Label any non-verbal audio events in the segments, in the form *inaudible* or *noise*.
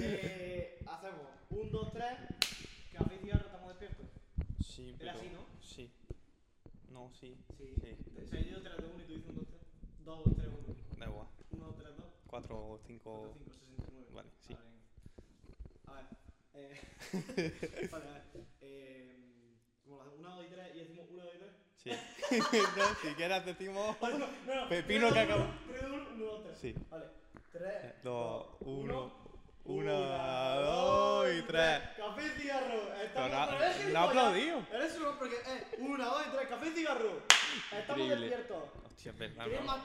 Eh, hacemos un, dos, tres. Café y cigarro, estamos despiertos. Sí, Era así, ¿no? Sí. No, sí. Sí. Sí. O sea, yo digo 3, 2, 1 y tú dices 1, 2, 3. 2, 2, 3, 1. Da igual. 1, 2, 3, 2. 4 o 4, 5. 5, 69. Vale, sí. A ver. Eh, *laughs* vale, a ver. Eh, ¿Cómo lo hacemos? 1, 2 y 3 y decimos 1, 2 y 3. Sí. *laughs* no, si quieres decimos. *laughs* No, no, Pepino tres, que dos, acabó. uno, tres, dos, uno, uno, dos, tres. Sí. Vale. 3, 2, 1. 1, 2 y 3. Café y cigarro. Estamos no- otra vez, no aplaudido. Eres uno porque eh, 1, 2 y 3. Café y cigarro. Estamos Increíble. despiertos. Hostia, es verdad, ¿Quieres ¿no? más?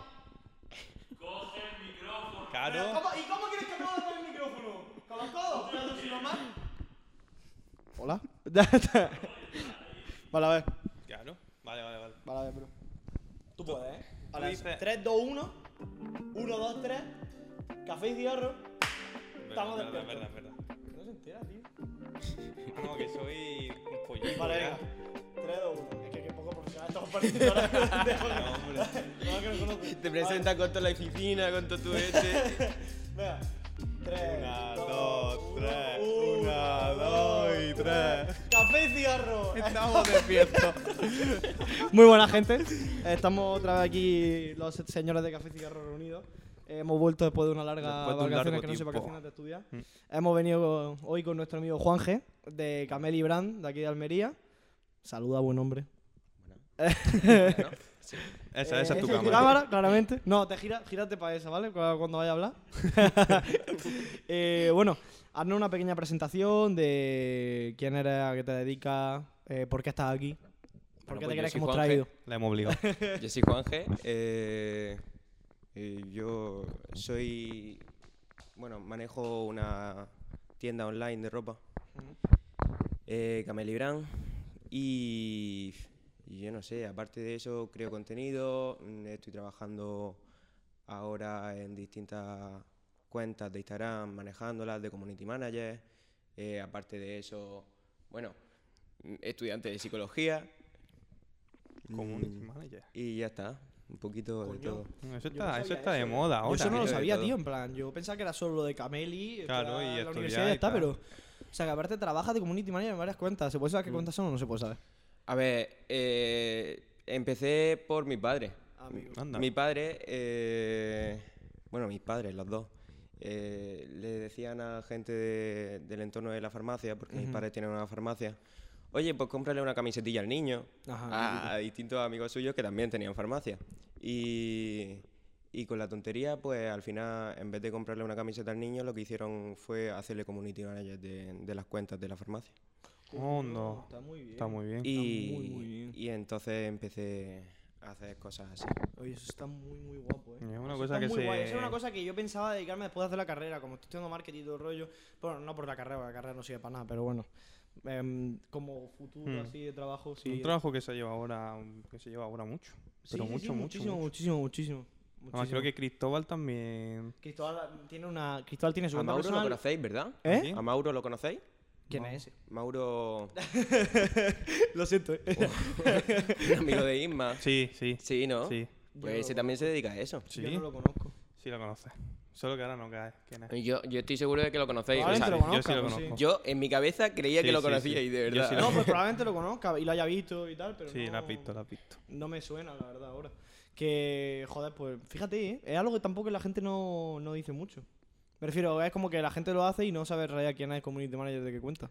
Pero, Claro. ¿cómo- ¿Y cómo quieres que mueva el micrófono? ¿Con los codos? Pero si no más. Hola. *laughs* vale, a ver. Claro. Vale, vale, vale. Vale, a ver, bro. Tú puedes, ¿eh? Vale, dices- 3, 2, 1. 1, 2, 3. Café y cigarro. Estamos verdad, despiertos. verdad, verdad. No se entera, tío. No, que soy un pollito. Vale, venga. 3, 2, 1. Es que qué poco profesional estamos pareciendo ahora. *laughs* No, hombre. *laughs* No, que no conozco. Te presentas con toda la oficina, con todo tu este. *laughs* Venga. 3, Una, dos, tres. Una, dos y tres. Café y cigarro. Estamos despiertos. Muy buena gente. Estamos otra vez aquí los señores de Café y Cigarro reunidos. Hemos vuelto después de una larga de un vacaciones que no sé vacaciones de estudiar. Mm. Hemos venido hoy con nuestro amigo Juan G de Cameli Brand de aquí de Almería. Saluda, buen hombre. *laughs* *laughs* Esa, esa es tu Eh, cámara. claramente. *laughs* No, te gira, gírate para esa, ¿vale? Cu- Cuando vaya a hablar. Eh, bueno, haznos una pequeña presentación de quién eres, a qué te dedicas, eh, por qué estás aquí, por Bueno, qué pues te yo crees que hemos Juanje. traído. La hemos obligado. Yo soy Juanje. Eh, y yo soy. Bueno, manejo una tienda online de ropa. Eh, Cameli Brand. Y, y yo no sé, aparte de eso, creo contenido. mm, Estoy trabajando ahora en distintas cuentas de Instagram, manejándolas de community manager. Eh, aparte de eso, bueno, mm, estudiante de psicología. Community Mm, manager. Y ya está, un poquito de todo. Eso no está, eso está de eso. moda Yo ahora. eso no lo de sabía, tío, en plan, yo pensaba que era solo lo de Cameli, Claro, y la estudiar universidad y está, pero... O sea, que aparte trabajas de community manager en varias cuentas. ¿Se puede saber qué Mm. cuentas son o no se puede saber? A ver, eh, empecé por mi padre. Amigo. Anda. Mi padre, eh, bueno, mis padres, los dos, eh, le decían a gente de- del entorno de la farmacia, porque mis padres tienen una farmacia, oye, pues cómprale una camisetilla al niño, Ajá, a, a distintos amigos suyos que también tenían farmacia. Y, y con la tontería, pues al final, en vez de comprarle una camiseta al niño, lo que hicieron fue hacerle community manager de, de las cuentas de la farmacia. Oh, no. Está muy bien. Está muy bien. Y, muy, muy bien. y entonces empecé a hacer cosas así. Oye, eso está muy, muy guapo, eh. Es una Eso cosa que muy se. guay. Eso es una cosa que yo pensaba dedicarme después de hacer la carrera, como estoy estudiando marketing y todo el rollo. Bueno, no por la carrera, porque la carrera no sirve para nada, pero bueno. Em, como futuro Hmm. así de trabajo, sí. Un trabajo que se lleva ahora, que se lleva ahora mucho. Sí, Pero sí, mucho, sí, mucho, muchísimo, mucho. muchísimo, muchísimo. Además, muchísimo. creo que Cristóbal también. Cristóbal tiene una. Cristóbal tiene su A Mauro lo personal. conocéis, ¿verdad? ¿Eh? ¿A Mauro lo conocéis? ¿Quién No. es ese? Mauro, *laughs* Lo siento, eh. un amigo de Isma. Sí, sí. Sí, ¿no? Sí, Pues ese lo también se dedica a eso. sí. Yo no lo conozco. Sí lo conoces. Solo que ahora no cae. ¿Quién es? Yo, yo estoy seguro de que lo conocéis. o sea, Probablemente lo yo sí conozca. lo pues sí. conozco. yo en mi cabeza creía Sí, que lo sí, conocíais, sí. de Yo verdad. sí No, pues probablemente lo conozca y lo haya visto y tal, pero Sí, no, la has visto, la has visto. no me suena, la verdad, ahora. Que, joder, pues fíjate, ¿eh? es algo que tampoco la gente no, no dice mucho. Me refiero, es como que la gente lo hace y no sabe en realidad quién es el community manager de qué cuenta.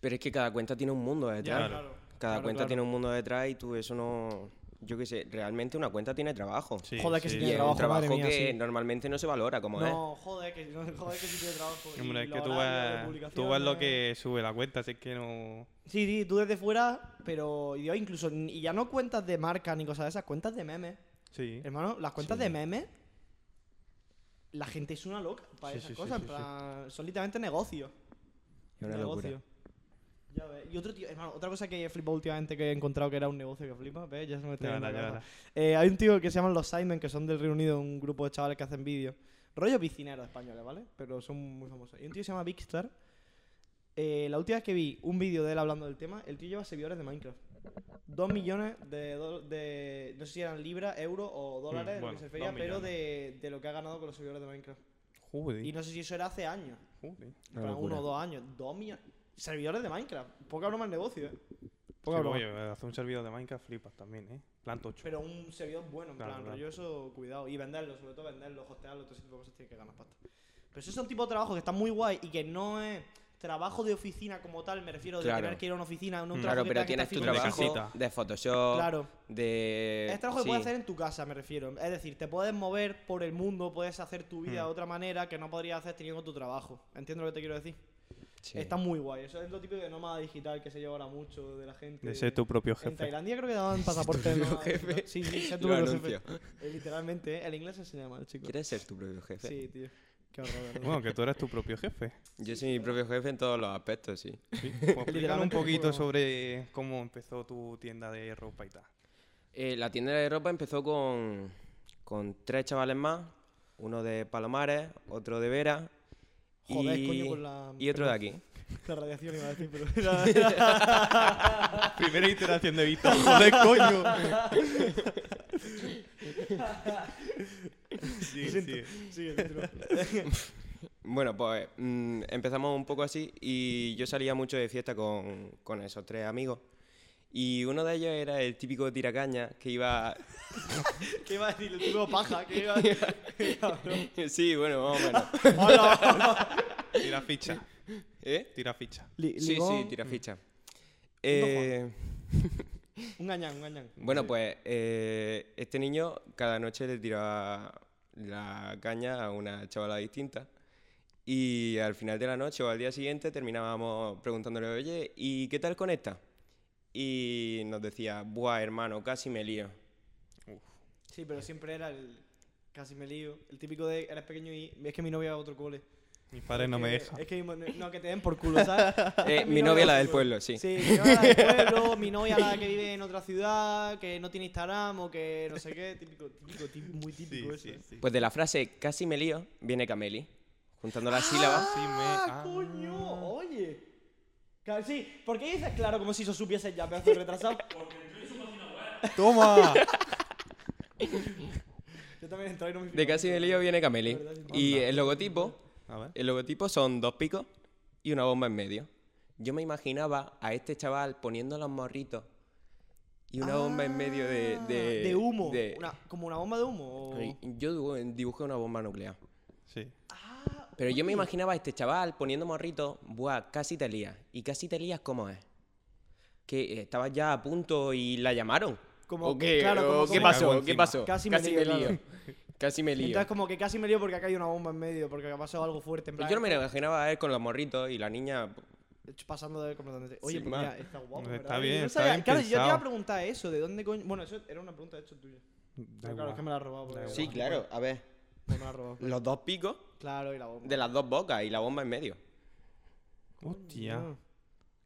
Pero es que cada cuenta tiene un mundo detrás. Claro. Cada claro, cuenta claro. tiene un mundo detrás y tú eso no... Yo qué sé, realmente una cuenta tiene trabajo. Sí, Joder, que sí Y tiene es trabajo, un trabajo madre mía, que sí. normalmente no se valora como es. No, joder, que, no, *laughs* joder, que sí tiene trabajo. y Hombre, es que tú ves, tú ves lo que sube la cuenta, así que no. Sí, sí, tú desde fuera, pero yo incluso, y ya no cuentas de marca ni cosas de esas, cuentas de memes. Sí. Hermano, las cuentas Sí. de memes, la gente es una loca para Sí, esas cosas. sí, en sí. plan, son literalmente negocios. Es una locura. Ya ves. Y otro tío, hermano, otra cosa que he flipado últimamente que he encontrado que era un negocio que flipa, ¿ves? Ya se me está Ya la ya. Eh, hay un tío que se llaman los Simon, que son del Reino Unido, un grupo de chavales que hacen vídeos. Rollo piscineros españoles, ¿vale? Pero son muy famosos. Y un tío que se llama Big Star. Eh, la última vez que vi un vídeo de él hablando del tema, el tío lleva servidores de Minecraft. 2 millones de, do- de. No sé si eran libras, euros o dólares, de lo bueno, que se refería, dos pero de, de lo que ha ganado con los servidores de Minecraft. Joder. Y no sé si eso era hace años. joder. Para uno o dos años. Dos millones. Servidores de Minecraft. Poca broma el negocio, eh. Poca Sí, broma. oye, hacer un servidor de Minecraft flipas también, ¿eh? Plan tocho. Pero un servidor bueno, en Claro, plan, claro. rollo eso, cuidado. Y venderlo, sobre todo venderlo, hostearlo, todo ese tipo de cosas tiene que ganar pasta. Pero eso es un tipo de trabajo que está muy guay y que no es trabajo de oficina como tal, me refiero de tener que ir a una oficina, no un trabajo Claro, pero que tienes tu trabajo casita. de Photoshop, Claro. de... Es trabajo que puedes hacer en tu casa, me refiero. Es decir, te puedes mover por el mundo, puedes hacer tu vida Mm. de otra manera que no podrías hacer teniendo tu trabajo. ¿Entiendes lo que te quiero decir? Sí. Está muy guay. Eso es lo típico de nómada digital que se lleva ahora mucho de la gente. De ser tu propio En jefe. Tailandia creo que daban *laughs* pasaporte de nómada jefe. Sí, sí, ser tu Lo propio anuncio. jefe. Eh, literalmente, ¿eh? el inglés se enseña mal, chicos. ¿Quieres ser tu propio jefe? Sí, tío. Qué horror. Bueno, que tú eres tu propio jefe. Yo soy mi propio jefe en todos los aspectos, sí. Sí. *laughs* Pues explícame un poquito sobre cómo empezó tu tienda de ropa y tal. Eh, la tienda de ropa empezó con, con tres chavales más, uno de Palomares, otro de Vera Joder, y, coño, con la. y otro de aquí. *laughs* La radiación iba a decir, pero. era- *laughs* era- Primera iteración de Víctor. Joder, coño. sí, sí. *laughs* Bueno, pues mm, empezamos un poco así y yo salía mucho de fiesta con, con esos tres amigos. Y uno de ellos era el típico tiracaña que iba... *laughs* ¿Qué iba a decir? El paja. ¿Qué iba a *laughs* sí, bueno, más o menos. Hola, *laughs* hola. Tira ficha. ¿Eh? Tira ficha. Li- Sí, sí, tira ficha. Eh, Un gañán, un gañán. bueno, pues eh, este niño cada noche le tiraba la caña a una chavala distinta. Y al final de la noche o al día siguiente terminábamos preguntándole, oye, ¿y qué tal con esta? Y nos decía, buah, hermano, casi me lío. Sí, pero siempre era el. Casi me lío. El típico de. Eres pequeño y. Es que mi novia va a otro cole. Mis padres Es no me que- dejan. Es que. No, que te den por culo, ¿sabes? *laughs* Eh, mi novia la del pueblo, sí. Sí, mi novia la del *laughs* pueblo, mi novia la que vive en otra ciudad, que no tiene Instagram o que no sé qué. Típico, típico, tí- *laughs* muy típico eso. sí. Pues de la frase casi me lío viene Cameli, juntando las sílabas. Sí, me- ¡Ah, ah. coño! Oye. Claro, sí, ¿por qué dices claro como si eso supiese ya, pedazo de retrasado? *laughs* ¡Toma! *laughs* Yo también entrado y no me De casi me lío viene Cameli. Y el logotipo, A ver. el logotipo son dos picos y una bomba en medio. Yo me imaginaba a este chaval poniendo los morritos y una bomba en medio de... Ah, De, de humo. de- Una- como una bomba de humo. o- Yo dibu- dibujé una bomba nuclear. Sí. Ah, Pero yo me imaginaba a este chaval poniendo morritos, buah, casi te lías. ¿Y casi te lías cómo es? Que estabas ya a punto y la llamaron. Como- ¿O qué, claro, como- ¿O qué como- pasó? ¿Qué pasó? Casi me lío, claro. Casi me lío. Entonces como que casi me lío porque ha caído una bomba en medio, porque ha pasado algo fuerte. En plan, yo no me imaginaba a él con los morritos y la niña... pasando de completamente. Oye, Sin pues mira, está guapo. Está ¿verdad? Yo bien, no está bien Claro, yo te iba a preguntar eso, ¿de dónde coño? Bueno, eso era una pregunta de hecho tuya. Pero claro, es que me la has robado. Sí, claro, a ver. Los dos picos Claro, y la bomba. de las dos bocas y la bomba en medio. Hostia.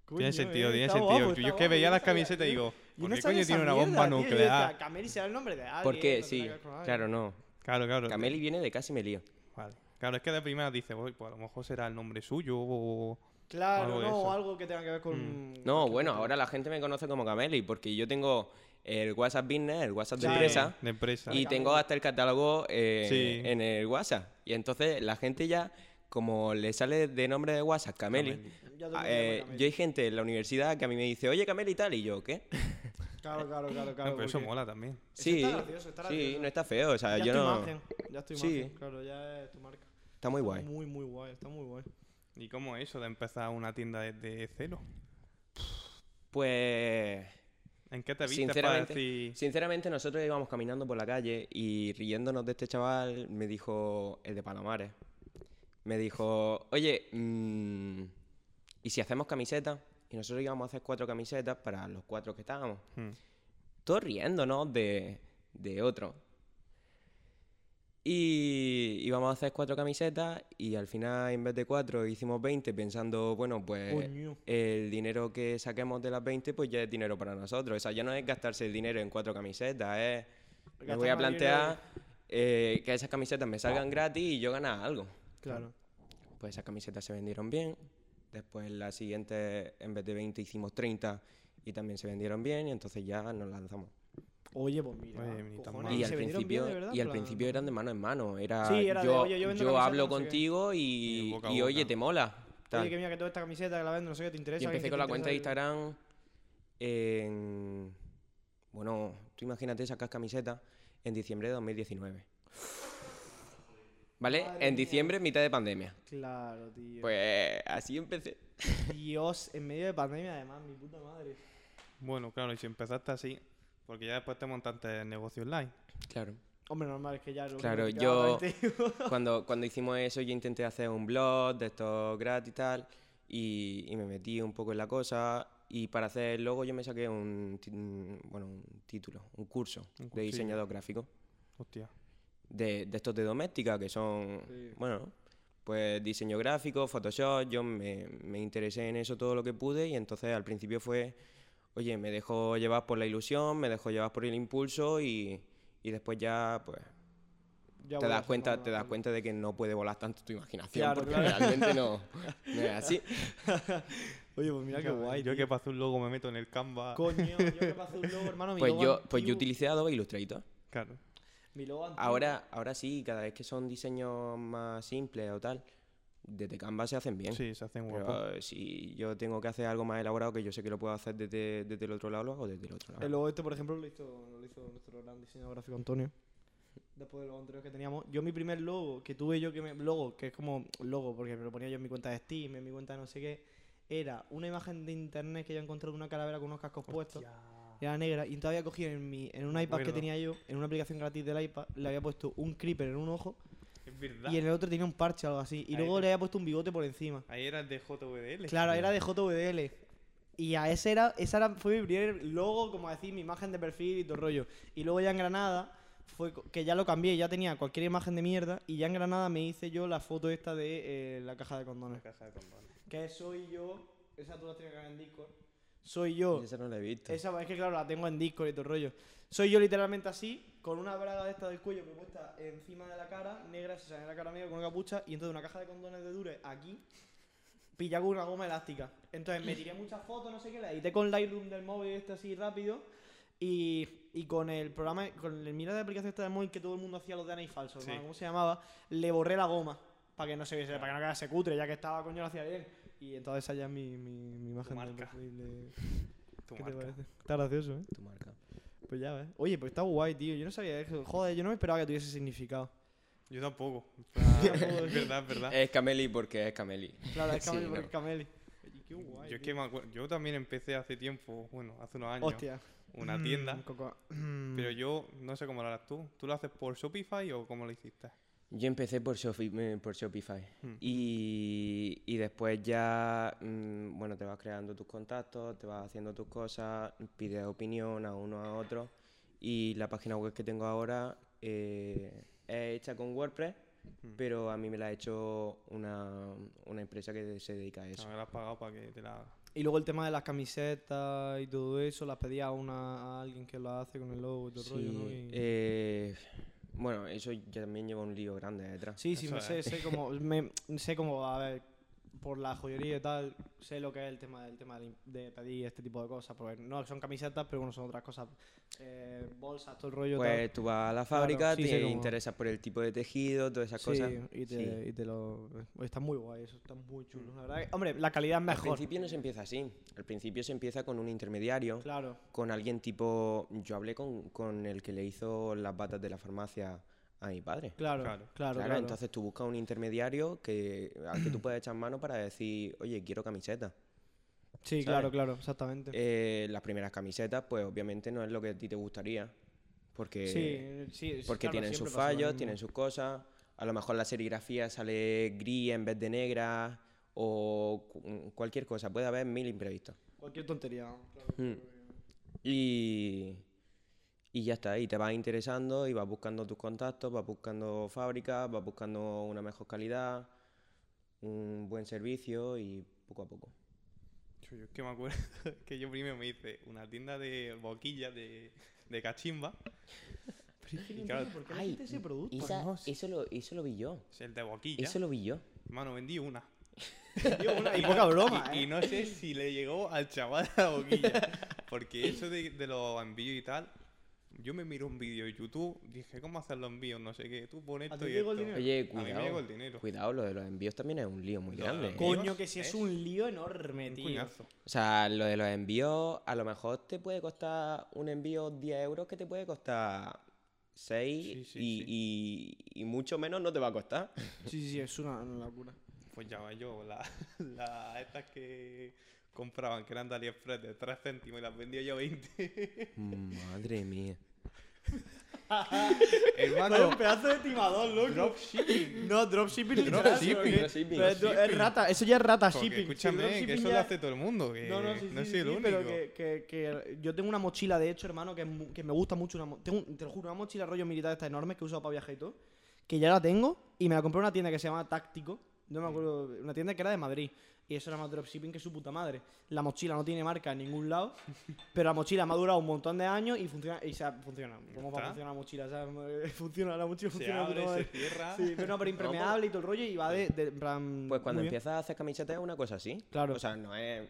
Coño, Tiene sentido, eh, tiene está sentido. guapo, yo es que guapo, veía yo las no sabía, camisetas y digo, Yo ¿por no qué sabía coño esa tiene una mierda, bomba tío. Yo nuclear? Cameli será el nombre de alguien. ¿Por qué? no Sí, tendrá que ver con alguien. claro, no. Claro, claro. Cameli viene de casi me lío. Vale. Claro, es que de primera dice, "Uy, pues a lo mejor será el nombre suyo o... Claro, Algo de no, eso. algo que tenga que ver con. No, cualquier bueno, ahora la gente me conoce como Cameli porque yo tengo el WhatsApp Business, el WhatsApp de Sí. empresa De empresa. y tengo hasta el catálogo eh, Sí. en el WhatsApp. Y entonces la gente ya, como le sale de nombre de WhatsApp Cameli, ah, eh, Cameli. yo hay gente en la universidad que a mí me dice, oye Cameli y tal, y yo, ¿qué? *laughs* Claro, claro, claro. Claro pero eso mola también. Sí, está gracioso, está sí, no está feo, o sea, Ya yo es tu no... imagen, ya es tu Sí. imagen, claro, ya es tu marca. Está muy Está guay. Muy, muy guay, está muy guay. ¿Y cómo es eso de empezar una tienda desde cero? Pues... ¿En qué te viste para Sinceramente, decir... sinceramente, nosotros íbamos caminando por la calle y riéndonos de este chaval, me dijo el de Palomares. Me dijo, oye, mm, ¿y si hacemos camisetas? Y nosotros íbamos a hacer cuatro camisetas para los cuatro que estábamos. Hmm. Todos riéndonos de, de otro. Y íbamos a hacer cuatro camisetas y al final, en vez de cuatro, hicimos 20 pensando, bueno, pues Coño. el dinero que saquemos de las 20 pues ya es dinero para nosotros. O sea, ya no es gastarse el dinero en cuatro camisetas, es... Me voy a plantear eh, que esas camisetas me salgan gratis y yo ganar algo. Claro. Pues esas camisetas se vendieron bien. Después la siguiente, en vez de 20, hicimos 30 y también se vendieron bien y entonces ya nos lanzamos. Oye, pues mira. Oye, ni tan cojones, mal. Y ¿y al principio, bien, de verdad? y al plan, principio eran de mano en mano. Era Sí, era de, yo, "Oye, yo hablo no sé qué". contigo Y y, boca a y, boca. oye, te mola. tal. Oye, que mira que toda esta camiseta que la vendo, no sé qué te interesa. Y empecé con la cuenta de Instagram en... Bueno, tú imagínate sacas camisetas en diciembre de 2019. ¿Vale? Madre en mía. diciembre, mitad de pandemia. Claro, tío. Pues así empecé. Dios, en medio de pandemia, además, mi puta madre. Bueno, claro, y si empezaste así, porque ya después te montaste el negocio online. Claro. Hombre, normal, es que ya lo Claro, yo-. *laughs* Cuando, cuando hicimos eso, yo intenté hacer un blog de estos gratis y tal. Y, y me metí un poco en la cosa. Y para hacer el logo, yo me saqué un, bueno, un título, un curso Un de diseñador gráfico. Hostia. de, de estos de doméstica, que son, Sí. bueno, pues diseño gráfico, Photoshop, yo me, me interesé en eso todo lo que pude y entonces al principio fue, oye, me dejo llevar por la ilusión, me dejo llevar por el impulso y, y después ya, pues, Ya te das cuenta, te das cuenta de que no puede volar tanto tu imaginación Claro, porque claro. realmente no, no es así. *laughs* Oye, pues mira qué guay. Yo tío. que para hacer un logo me meto en el Canva. Coño, yo que *laughs* para hacer un logo, hermano, mi Pues logo yo, pues yo utilicé Adobe Illustrator. Claro. Mi logo antiguo- Ahora, ahora sí, cada vez que son diseños más simples o tal, desde Canva se hacen bien. Sí, se hacen guapos. Pero si yo tengo que hacer algo más elaborado que yo sé que lo puedo hacer desde, desde el otro lado, lo hago desde el otro lado. El logo este, por ejemplo, lo hizo, lo hizo nuestro gran diseñador gráfico Antonio. Después de los anteriores que teníamos. Yo mi primer logo que tuve yo, que me, logo, que es como logo, porque me lo ponía yo en mi cuenta de Steam, en mi cuenta de no sé qué, era una imagen de internet que yo encontré de una calavera con unos cascos puestos. Era negra y entonces había cogido en, mi, en un iPad que tenía yo, en una aplicación gratis del iPad, le había puesto un creeper en un ojo Es verdad. y en el otro tenía un parche o algo así. Y Ahí luego está. le había puesto un bigote por encima. Ahí era el de JVDL. Claro, era de JVDL. Y a ese era, esa era, fue mi primer logo, como decir, mi imagen de perfil y todo el rollo. Y luego ya en Granada, fue que ya lo cambié, ya tenía cualquier imagen de mierda. Y ya en Granada me hice yo la foto esta de eh, la caja de condones. caja de condones. Que soy yo, esa tú la tienes que ver en Discord. Soy yo. Esa no la he visto. Esa es que claro, la tengo en Discord y todo el rollo. Soy yo literalmente así, con una braga de esta del cuello que puesta encima de la cara, negra, se sale la cara negra con una capucha, y entonces una caja de condones de dure aquí, pillado con una goma elástica. Entonces me tiré muchas fotos, no sé qué, la edité con Lightroom del móvil este así rápido, y, y con el programa, con el mira de aplicación esta del móvil que todo el mundo hacía los de y falsos, Sí. ¿no? ¿cómo se llamaba? Le borré la goma, para que no se viese, para que no quedase cutre, ya que estaba, coño, lo hacía bien. Y entonces ya es mi, mi, mi imagen de marca. de... Tu ¿Qué te parece? Está gracioso, ¿eh? Tu marca. Pues ya ves. Oye, pues está guay, tío. Yo no sabía eso. Joder, yo no me esperaba que tuviese significado. Yo tampoco. *laughs* Es verdad, es verdad. Es Cameli porque es Cameli. Claro, es *laughs* Sí, Cameli no. porque es Cameli. Oye, qué guay. yo es tío. que me acuerdo, yo también empecé hace tiempo, bueno, hace unos años, Hostia. una Mm, tienda, coco- pero *clears throat* yo no sé cómo lo harás tú. ¿Tú lo haces por Shopify o cómo lo hiciste? Yo empecé por, eh, por Shopify. Hmm. Y, y después ya, mm, bueno, te vas creando tus contactos, te vas haciendo tus cosas, pides opinión a uno a otro. Y la página web que tengo ahora eh, es hecha con WordPress, Hmm. pero a mí me la ha hecho una, una empresa que se dedica a eso. No, me lo has pagado para que te la haga. Y luego el tema de las camisetas y todo eso, las pedía a, una, a alguien que lo hace con el logo y todo el rollo, ¿no? Y- eh, bueno, eso ya también lleva un lío grande detrás. Sí, sí, me sé, sé como, me, sé como, a ver, por la joyería y tal, sé lo que es el tema del tema de, pedir este tipo de cosas, porque no son camisetas, pero bueno, son otras cosas, eh, bolsas, todo el rollo. tal. Pues tú vas a la fábrica, sí, te interesas por el tipo de tejido, todas esas Sí, cosas. y te, Sí. y te lo... Está muy guay, eso está muy chulo. La verdad que- hombre, la calidad es Al mejor. principio no se empieza así. Al principio se empieza con un intermediario, Claro. con alguien tipo. Yo hablé con, con el que le hizo las batas de la farmacia a mi padre. Claro, Claro. claro, entonces tú buscas un intermediario que, al que tú puedes echar mano para decir, oye, quiero camiseta. sí, ¿sabes? claro, claro, exactamente. Eh, las primeras camisetas, pues obviamente no es lo que a ti te gustaría. Porque, sí, sí, porque claro, tienen sus fallos, tienen sus cosas. A lo mejor la serigrafía sale gris en vez de negra o cu- cualquier cosa. Puede haber mil imprevistos. Cualquier tontería. claro. Mm. Y, y ya está, y te vas interesando y vas buscando tus contactos, vas buscando fábricas, vas buscando una mejor calidad, un buen servicio y poco a poco. Yo, es que me acuerdo *laughs* que yo primero me hice una tienda de boquillas de, de cachimba. *laughs* Pero es que no Y claro, por qué la Ay, gente ese producto. Esa- no sé. eso, lo, eso lo vi yo. Es el de boquilla. Eso lo vi yo. Mano, vendí una. *laughs* Y poca broma, Y, ¿eh? y no sé si le llegó al chaval la boquilla. Porque eso de, de los envíos y tal, yo me miro un vídeo de YouTube, dije, ¿cómo hacer los envíos? No sé qué, tú pones ¿A esto ti y llegó el esto. dinero? Oye, A mí me llegó cuidado. el dinero. Cuidado, lo de los envíos también es un lío muy grande. envíos. Coño, que si es es un lío enorme, Un tío. cuñazo. O sea, lo de los envíos, a lo mejor te puede costar un envío 10 euros que te puede costar 6 Sí, sí, y, sí. y- y mucho menos no te va a costar. Sí, sí, sí, es una, una locura. Pues ya va yo, las *laughs* la, estas que compraban, que eran de AliExpress de 3 céntimos y las vendía yo 20. Madre mía. *laughs* Hermano, un pedazo de timador, loco. dropshipping. No, dropshipping literal, Dropshipping. porque- Dropshipping. pero es, es rata, eso ya es rata Porque shipping. Escúchame, que eso ya- lo hace todo el mundo, que No, no, sí, sí, no sí, soy el sí, único. pero que, que, que yo tengo una mochila, de hecho, hermano, que, es mu- que me gusta mucho. Una, mo- tengo, un- te lo juro, una mochila rollo militar esta enorme que he usado para viajar y todo. Que ya la tengo y me la compré en una tienda que se llama Táctico. No me acuerdo, una tienda que era de Madrid. Y eso era más dropshipping que su puta madre. La mochila no tiene marca en ningún lado, pero la mochila me ha durado un montón de años y funciona. Y o sea, funciona. ¿Cómo va a funcionar la mochila? O sea, *laughs* funciona, la mochila se funciona. abre, se cierra. Sí, pero no, pero impermeable y todo el rollo y va de. de- en plan, Pues cuando empiezas a hacer camisetas es una cosa así. Claro. O sea, no es.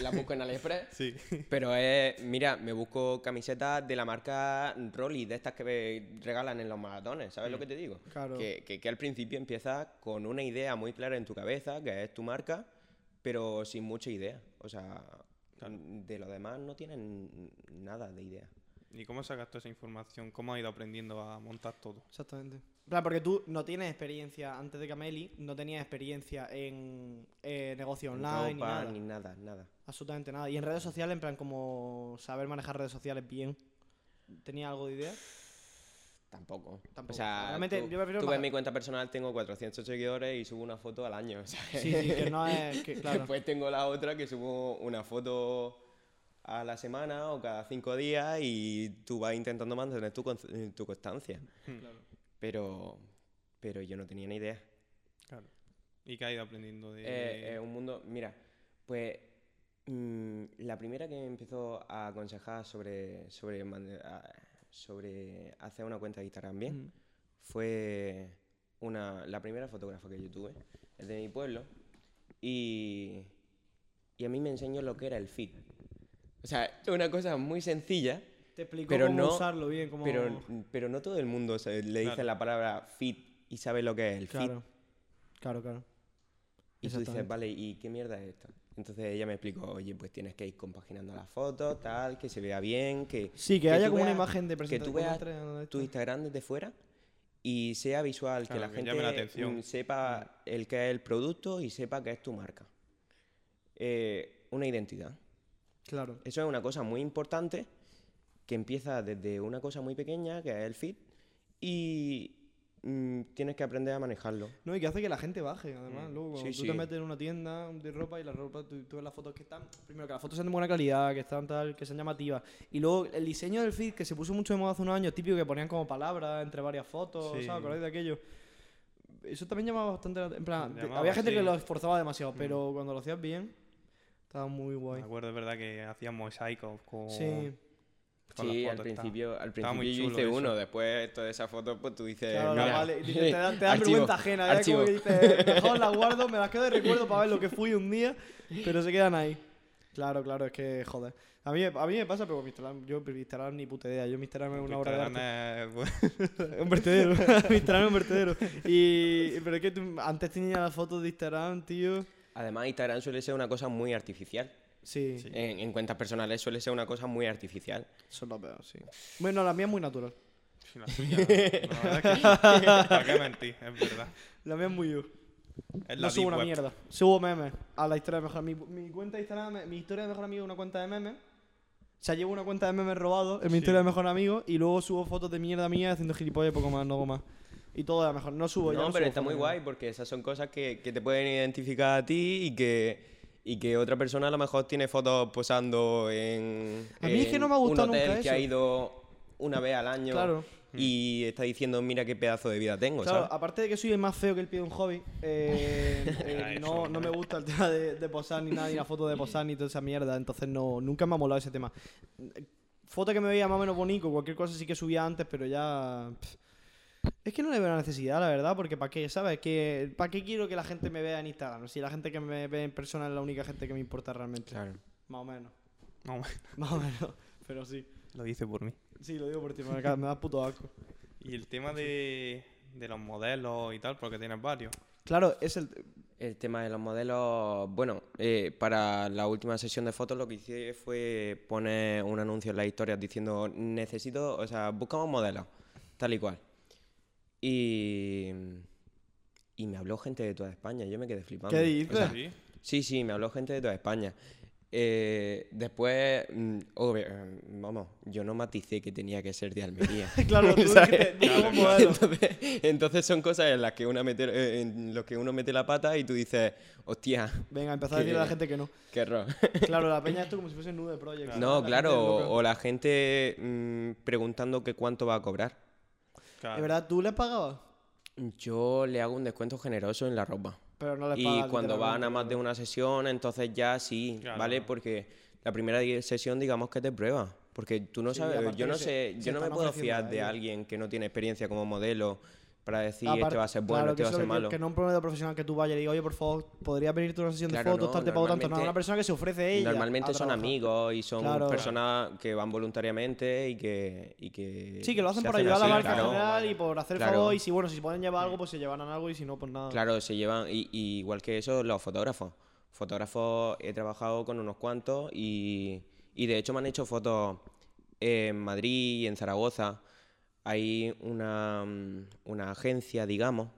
La busco en AliExpress. *laughs* Sí. Pero es, mira, me busco camisetas de la marca Rolly, de estas que ve- regalan en los maratones, ¿sabes lo que te digo? Claro. Que, que, que al principio empiezas con una idea muy clara en tu cabeza, que es tu marca, pero sin mucha idea. O sea, de lo demás no tienen nada de idea. ¿Y cómo sacas toda esa información? ¿Cómo has ido aprendiendo a montar todo? Exactamente. En plan, porque tú no tienes experiencia, antes de Cameli, no tenías experiencia en eh, negocio online ni Ropa, nada. ni nada, nada. Absolutamente nada. Y en redes sociales, en plan, como saber manejar redes sociales bien. ¿Tenía algo de idea? Tampoco. Tampoco. O sea, Realmente, tú, yo prefiero tú ves mi cuenta personal, tengo 400 seguidores y subo una foto al año. *laughs* ¿sabes? Sí, sí, que no es. Que, *laughs* claro. Después tengo la otra que subo una foto a la semana o cada cinco días y tú vas intentando mantener tu, con- eh, tu constancia. Claro. Pero, pero yo no tenía ni idea. Claro. ¿Y qué has ido aprendiendo de...? Eh, es un mundo, mira, pues mm, la primera que me empezó a aconsejar sobre, sobre, a- sobre hacer una cuenta de Instagram bien Ujú. fue una, la primera fotógrafa que yo tuve, es de mi pueblo, y, y a mí me enseñó lo que era el feed. O sea, es una cosa muy sencilla, Te explico Pero cómo no- usarlo bien. Cómo... pero, pero no todo el mundo le dice Claro. la palabra feed y sabe lo que es el feed. Claro. Claro, claro. Y tú dices, vale, ¿y qué mierda es esto? Entonces ella me explicó, oye, pues tienes que ir compaginando las fotos, tal, que se vea bien, que Sí, que, que haya como una imagen de que presentación. tú veas de tu Instagram desde fuera y sea visual, que la que gente llame la atención. mm, sepa el que es el producto y sepa que es tu marca. Eh, una identidad. Claro. Eso es una cosa muy importante que empieza desde una cosa muy pequeña, que es el feed, y mm, tienes que aprender a manejarlo. No, y que hace que la gente baje, además. Luego, cuando Mm. Sí, tú sí. te metes en una tienda de ropa y la ropa, tú, tú ves las fotos que están. Primero, que las fotos sean de buena calidad, que están tal, que sean llamativas. Y luego, el diseño del feed, que se puso mucho de moda hace unos años, típico que ponían como palabras entre varias fotos, Sí. ¿sabes? ¿Acordáis de aquello? Eso también llamaba bastante la En plan, Llamaba, había gente que lo esforzaba demasiado, pero cuando lo hacías bien, estaba muy Me guay. acuerdo, es verdad, que hacían mosaicos con, Sí, Sí, al principio, al principio yo hice eso. uno, después toda esa foto, pues tú dices, claro, la mira, vale. Te, da- te dan archivo, vergüenza ajena, ¿eh? archivo. Como que dices, mejor las *laughs* guardo, me las quedo de recuerdo para ver lo que fui un día, pero se quedan ahí. Claro, claro, es que joder. A mí, a mí me pasa, pero con Instagram, yo Instagram ni puta idea. Yo Instagram es una obra de arte. *laughs* Un vertedero. *laughs* Instagram es un vertedero. Y, pero es que tú- antes tenía las fotos de Instagram, tío. Además, Instagram suele ser una cosa muy artificial. Sí, Sí. En, en cuentas personales suele ser una cosa muy artificial. eso es lo peor, sí. Bueno, la mía es muy natural. Sí, la tuya, la verdad es que. *laughs* ¿Para qué mentir? Es verdad. La mía es muy yo. Es la No subo una web. mierda. Subo memes a la historia de mejor amigo. Mi cuenta de Instagram, mi historia de mejor amigo es una cuenta de memes. O sea, llevo una cuenta de memes robados en mi Sí. historia de mejor amigo y luego subo fotos de mierda mía haciendo gilipollas y poco más, no hago más. Y todo de la mejor. No subo ya. No, no pero subo está muy guay porque esas son cosas que, que te pueden identificar a ti y que, y que otra persona a lo mejor tiene fotos posando en, A mí es que en no me ha gustado un hotel nunca que ha ido una vez al año Claro. y está diciendo mira qué pedazo de vida tengo, Claro, ¿sabes? aparte de que soy el más feo que el pie de un hobby, eh, *laughs* eh, no, no me gusta el tema de, de posar ni nada, ni la foto de posar ni toda esa mierda, entonces no, nunca me ha molado ese tema. Foto que me veía más o menos bonito, cualquier cosa sí que subía antes, pero ya... pff. Es que no le veo la necesidad, la verdad, porque ¿para qué? ¿Sabes? Que, ¿Para qué quiero que la gente me vea en Instagram? Si la gente que me ve en persona es la única gente que me importa realmente. Claro. Más o menos. No, Más o menos. Pero sí. lo hice por mí. Sí, lo digo por ti, me da, me da puto asco. Y el tema de, de los modelos y tal, porque tienes varios. Claro, es el. El tema de los modelos, bueno, eh, para la última sesión de fotos lo que hice fue poner un anuncio en las historias diciendo necesito, o sea, buscamos modelos, tal y cual. Y, y me habló gente de toda España, yo me quedé flipando. ¿Qué O dices? sea, Sí. sí, sí, me habló gente de toda España. Eh, después, mm, obvio, eh, vamos, yo no maticé que tenía que ser de Almería. *laughs* claro, tú Claro, modelos. Entonces, entonces son cosas en las que uno mete, eh, en los que uno mete la pata y tú dices, hostia, Venga, empezar a decirle a la gente que no. qué error. Claro, la peña esto como si fuese Nude Project. No, claro, o, o la gente mm, preguntando que cuánto va a cobrar. Claro. ¿De verdad tú les pagabas? Yo le hago un descuento generoso en la ropa. Pero no les Y pagas. cuando van a más de una sesión, entonces ya sí, Claro. ¿vale? Porque la primera sesión, digamos que te prueba. Porque tú no Sí, sabes, yo no sé, se yo no me puedo fiar a de alguien que no tiene experiencia como modelo para decir Aparte- este va a ser bueno, claro, este va a ser que- malo. Que no un promedio profesional que tú vayas y digas, oye, por favor, ¿podría venirte a una sesión Claro, de fotos, no, tal, te pago tanto? No, una persona que se ofrece ella. Normalmente son amigos y son Claro. personas que van voluntariamente y que, y que Sí, que lo hacen por ayudar a la marca en general y por hacer favor. Y si, bueno, si pueden llevar algo, pues se llevarán algo y si no, pues nada. Claro, se llevan, y, y igual que eso, los fotógrafos. Fotógrafos he trabajado con unos cuantos y, y de hecho me han hecho fotos en Madrid y en Zaragoza. Hay una, mm, una agencia, digamos,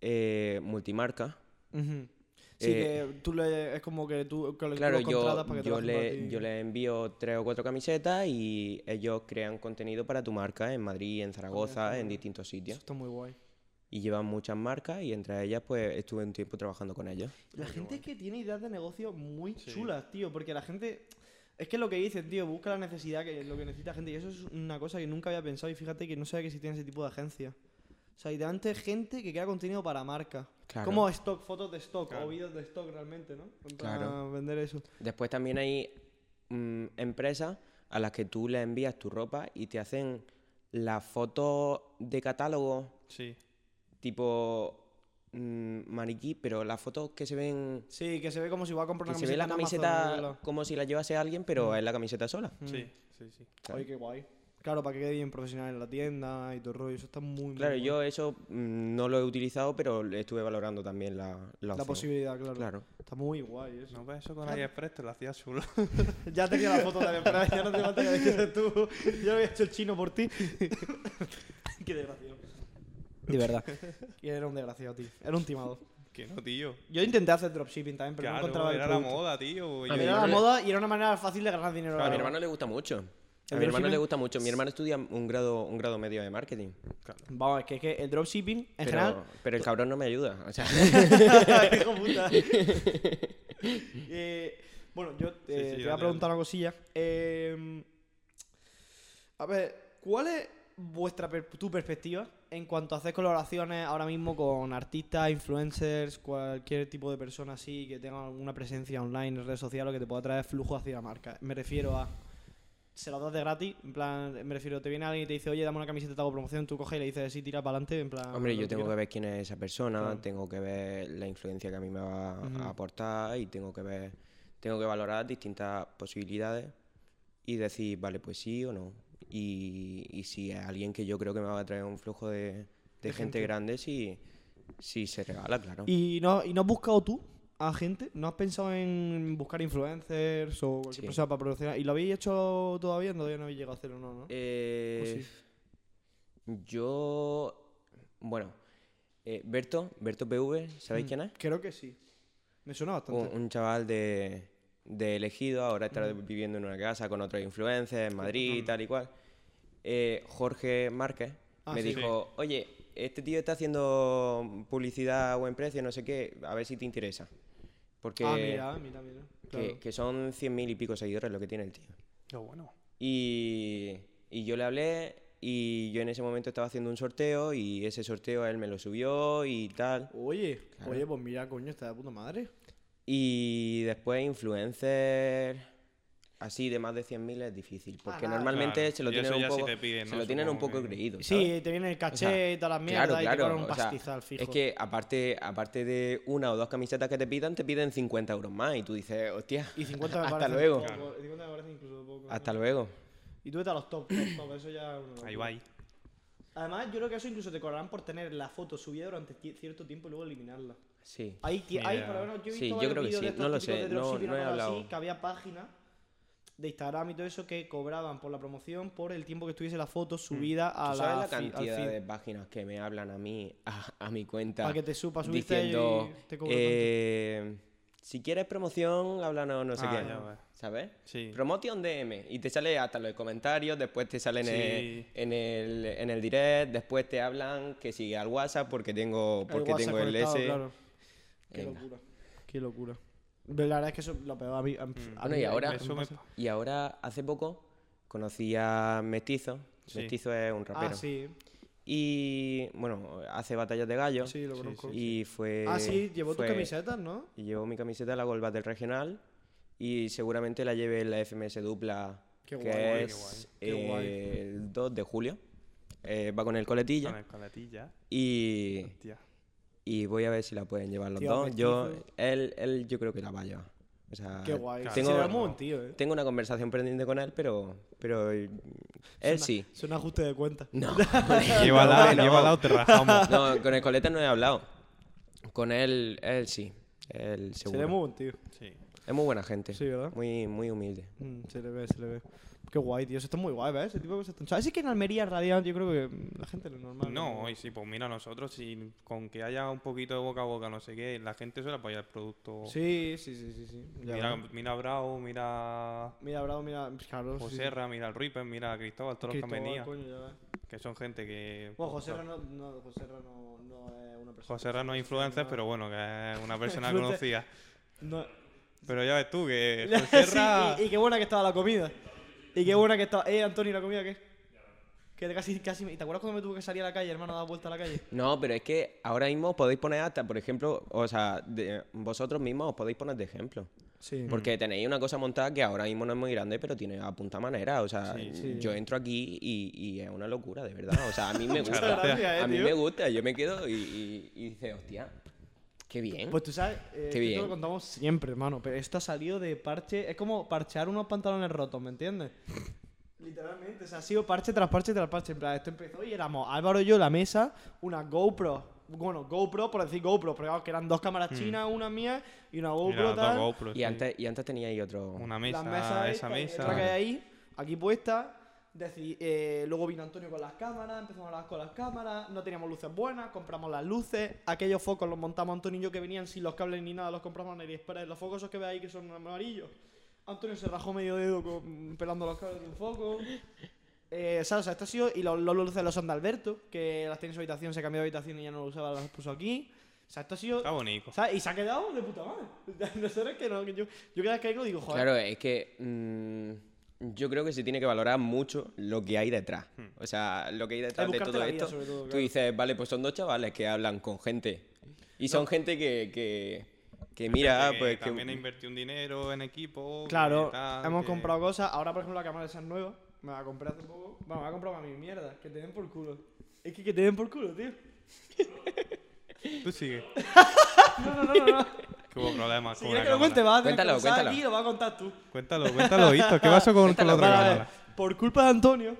eh, multimarca. Sí, Eh, que tú le, es como que tú, que le- Claro, los yo, contratas para que yo, para le, yo les envío tres o cuatro camisetas y ellos crean contenido para tu marca en Madrid, en Zaragoza, en distintos Eso sitios. está muy guay. Y llevan muchas marcas y entre ellas pues estuve un tiempo trabajando con ellos. La gente es que tiene ideas de negocio muy Sí. chulas, tío, porque la gente... Es que es lo que dicen, tío, busca la necesidad, que lo que necesita gente. Y eso es una cosa que nunca había pensado y fíjate que no sabía que existían ese tipo de agencias. O sea, literalmente gente que crea contenido para marca. Claro. Como stock, fotos de stock Claro. o vídeos de stock realmente, ¿no? Para Claro. vender eso. Después también hay mm, empresas a las que tú les envías tu ropa y te hacen la foto de catálogo Sí. tipo mm, maniquí, pero las fotos que se ven... Sí, que se ve como si va a comprar Que una se ve la camiseta Amazon, camiseta como si la llevase alguien, pero es la camiseta sola. Mm. Sí, sí, sí. Claro. Ay, qué guay. Claro, para que quede bien profesional en la tienda y todo el rollo. Eso está muy, muy Claro, guay. yo eso mm, no lo he utilizado, pero estuve valorando también la, la, La posibilidad, claro. Claro. Está muy guay eso. No, pues eso con AliExpress te lo hacía chulo. *laughs* Ya tenía la foto de la empresa, ya no te falta que dices tú. Yo había hecho el chino por ti. *laughs* Qué desgraciado. De verdad. *laughs* Y era un desgraciado, tío. Era un timado. que no, tío. Yo intenté hacer dropshipping también, pero no encontraba el era la producto. moda, tío. A mí Era la moda y era una manera fácil de ganar dinero. A la mi hermano le gusta mucho. A ¿El mi hermano dropshipping? le gusta mucho. Mi hermano estudia un grado, un grado medio de marketing. Vamos, es que, es que el dropshipping, en Pero, general... pero el cabrón no me ayuda. O sea, *laughs* Hijo puta. *laughs* Eh, bueno, yo eh, Sí, sí, te voy a dale, preguntar una cosilla. Eh, a ver, ¿cuál es vuestra per- tu perspectiva en cuanto a hacer colaboraciones ahora mismo con artistas, influencers, cualquier tipo de persona así que tenga alguna presencia online en redes sociales o que te pueda traer flujo hacia la marca? Me refiero a se lo das de gratis, en plan, me refiero, te viene alguien y te dice, oye, dame una camiseta, te hago promoción, tú coges y le dices, sí, tira para adelante, en plan... hombre, yo tengo que ver quién es esa persona, Claro. tengo que ver la influencia que a mí me va a aportar y tengo que ver, tengo que valorar distintas posibilidades y decir, vale, pues sí o no. Y, y si alguien que yo creo que me va a traer un flujo de, de De gente, gente. grande, sí, sí se regala, claro. ¿Y no, ¿Y no has buscado tú a gente? ¿No has pensado en buscar influencers o cualquier Sí. persona para promocionar? ¿Y lo habéis hecho todavía? Todavía no habéis llegado a hacerlo, ¿no? ¿no? Eh, Yo, bueno, eh, Berto, Berto PV, ¿sabéis Mm, quién es? Creo que sí. Me suena Un, bastante. un chaval de, de elegido, ahora está viviendo en una casa con otros influencers en Madrid, tal y cual. Eh, Jorge Márquez Ah, me sí. dijo, oye, este tío está haciendo publicidad a buen precio, no sé qué, a ver si te interesa. Porque Ah, mira, mira, mira. que, Claro. que son 100.000 y pico seguidores lo que tiene el tío. Qué bueno. Y, y yo le hablé y yo en ese momento estaba haciendo un sorteo y ese sorteo él me lo subió y tal. Oye, Claro. oye, pues mira, coño, está de puta madre. Y después influencer... así de más de 100.000 es difícil. Porque normalmente Claro, se lo tienen un sí poco, se ¿no? lo tienen un poco que- creído. Sí, te viene el O sea, caché y todas las mierdas Claro, y te claro. un o sea, pastizal fijo. es que aparte, aparte de una o dos camisetas que te pidan, te piden 50 euros más. Y tú dices, hostia, Y 50 me hasta luego. poco, 50 me parece incluso poco. hasta luego. Y tú vete a los top, top, top, eso ya Ahí va ahí. Además, yo creo que eso incluso te cobrarán por tener la foto subida durante cierto tiempo y luego eliminarla. Sí. Hay, hay por lo menos, yo he Sí, visto yo creo que sí, de estos no lo sé, de no- no he cosas así, hablado. que había páginas de Instagram y todo eso que cobraban por la promoción por el tiempo que estuviese la foto subida a Mm. ¿Tú la, sabes la cantidad de páginas que me hablan a mí, a, a mi cuenta, Para que te supa subirte diciendo, y te eh, si quieres promoción, háblanos no sé Ah, qué, ya. ¿sabes? Sí. Promotion DM y te sale hasta los comentarios, después te sale en, el, en, el, en el direct, después te hablan que sigue al WhatsApp porque tengo porque WhatsApp tengo el S. claro. Qué Venga. locura. Qué locura. La verdad es que eso es lo peor a mí. a- a Bueno, mí- y a mí ahora- me Eso me pasa. Y ahora hace poco conocí a Mestizo. Sí. Mestizo es un rapero. Ah, sí. Y bueno, hace batallas de gallo. Sí, lo conozco. Y fue. ah, sí, llevó tus fue- camisetas, ¿no? Y llevo mi camiseta, la Golbat del regional. Y seguramente la lleve en la FMS dupla. Qué que guay, qué es guay. Qué guay. el 2 de julio. Eh, va con el coletilla. Con el coletilla. Y, Hostia. Y voy a ver si la pueden llevar los Tío, dos. Yo, él, él yo creo que la va a llevar. O sea, Qué guay. claro. Tengo... Tío, eh. tengo una conversación pendiente con él, pero, pero él sí. Es un ajuste de cuenta. No, *laughs* Llévala, no. llévala o te rajamos. no, con el coleta no he hablado. Con él, él sí. Él seguro. muy buen tío. Sí. Es muy buena gente. Sí, ¿verdad? Muy, muy humilde. Mm, se le ve, se le ve. Qué guay, tío. Eso está muy guay, ¿ves? Ese tipo de cosas. ¿Sabes? Sí que en Almería, realidad, yo creo que la gente lo normal. No, y sí, pues mira, nosotros, si con que haya un poquito de boca a boca, no sé qué, la gente suele apoyar el producto. Sí, sí, sí, sí. sí. Mira, mira a Bravo, mira a Mira, Bravo, mira. Claro, sí, sí. Joserra, mira al Ripper, mira a Cristóbal, todos los que han Cristóbal, venido. Que son gente que. Bueno, José no, no, Joserra no, no es una persona. Joserra no es influencer, pero bueno, que es una *laughs* persona conocida. No. Pero ya ves tú, que *laughs* Sí, y, y qué buena que estaba la comida. Y qué buena que estaba. Eh, Antonio, ¿la comida qué? Que casi, casi. me- ¿Te acuerdas cuando me tuve que salir a la calle, hermano, a dar vuelta a la calle? No, pero es que ahora mismo podéis poner hasta, por ejemplo, o sea, de- vosotros mismos os podéis poner de ejemplo. Sí. Porque tenéis una cosa montada que ahora mismo no es muy grande, pero tiene a punta manera. O sea, Sí, sí. yo entro aquí y, y es una locura, de verdad. O sea, a mí me *laughs* gusta. gracias, eh, a mí tío. me gusta. Yo me quedo y, y, y dice, hostia, qué bien. Pues tú sabes, eh, Qué esto bien. lo contamos siempre, hermano, pero esto ha salido de parche, es como parchear unos pantalones rotos, ¿me entiendes? *laughs* Literalmente, o sea, ha sido parche tras parche tras parche. En plan, esto empezó y éramos Álvaro y yo, la mesa, una GoPro. Bueno, GoPro, por decir GoPro, pero claro, que eran dos cámaras chinas, una mía y una GoPro Mira, dos tal. GoPro, y, sí. antes, y antes teníais otro. Una Las mesa, mesas esa esta, mesa. otra que hay ahí, aquí puesta. Deci- eh, luego vino Antonio con las cámaras, empezamos a hablar con las cámaras, no teníamos luces buenas, compramos las luces, aquellos focos los montamos Antonio y yo que venían sin los cables ni nada, los compramos en AliExpress, los focos esos que veis ahí que son amarillos. Antonio se rajó medio dedo con- pelando los cables de un foco. Eh, ¿sabes? O sea, esto ha sido. Y los, los luces los son de Alberto, que las tiene en su habitación, se cambió de habitación y ya no lo usaba, las puso aquí. O sea, esto ha sido. Está bonito. ¿sabes? Y se ha quedado de puta madre. *laughs* Nosotros que no, que yo, yo cada vez que digo, joder. Claro, es que mm, yo creo que se tiene que valorar mucho lo que hay detrás. O sea, lo que hay detrás de todo vida, esto. Tú dices, vale, pues son dos chavales que hablan con gente. Y son gente que, que, que mira, que pues que... también ha invertido un dinero en equipo. Claro, que tal, hemos que- comprado cosas. Ahora, por ejemplo, la cámara esa es nueva. Me la compré hace poco. Bueno, me la he comprado para mi mierda. Que te den por culo. Es que que te den por culo, tío. Tú sigue. *laughs* No, no, no, no. no. Que hubo problemas si con una que lo cuente, vas a tener Cuéntalo, que pasar cuéntalo. aquí y lo vas a contar tú. Cuéntalo, cuéntalo, Hito. ¿Qué pasó con, con la otra Vale, cámara? Por culpa de Antonio,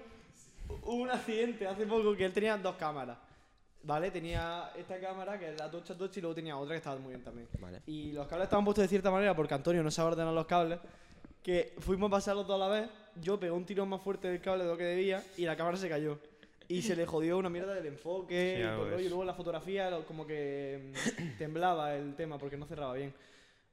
hubo un accidente hace poco que él tenía dos cámaras. ¿Vale? Tenía esta cámara, que es la Tocha Tocha, y luego tenía otra que estaba muy bien también. Vale. Y los cables estaban puestos de cierta manera porque Antonio no sabe ordenar los cables. Que fuimos a pasarlos toda la vez. Yo pegué un tirón más fuerte del cable de lo que debía y la cámara se cayó. Y se le jodió una mierda del enfoque. Sí, y, todo rollo. Y luego la fotografía, lo- como que mm, temblaba el tema porque no cerraba bien.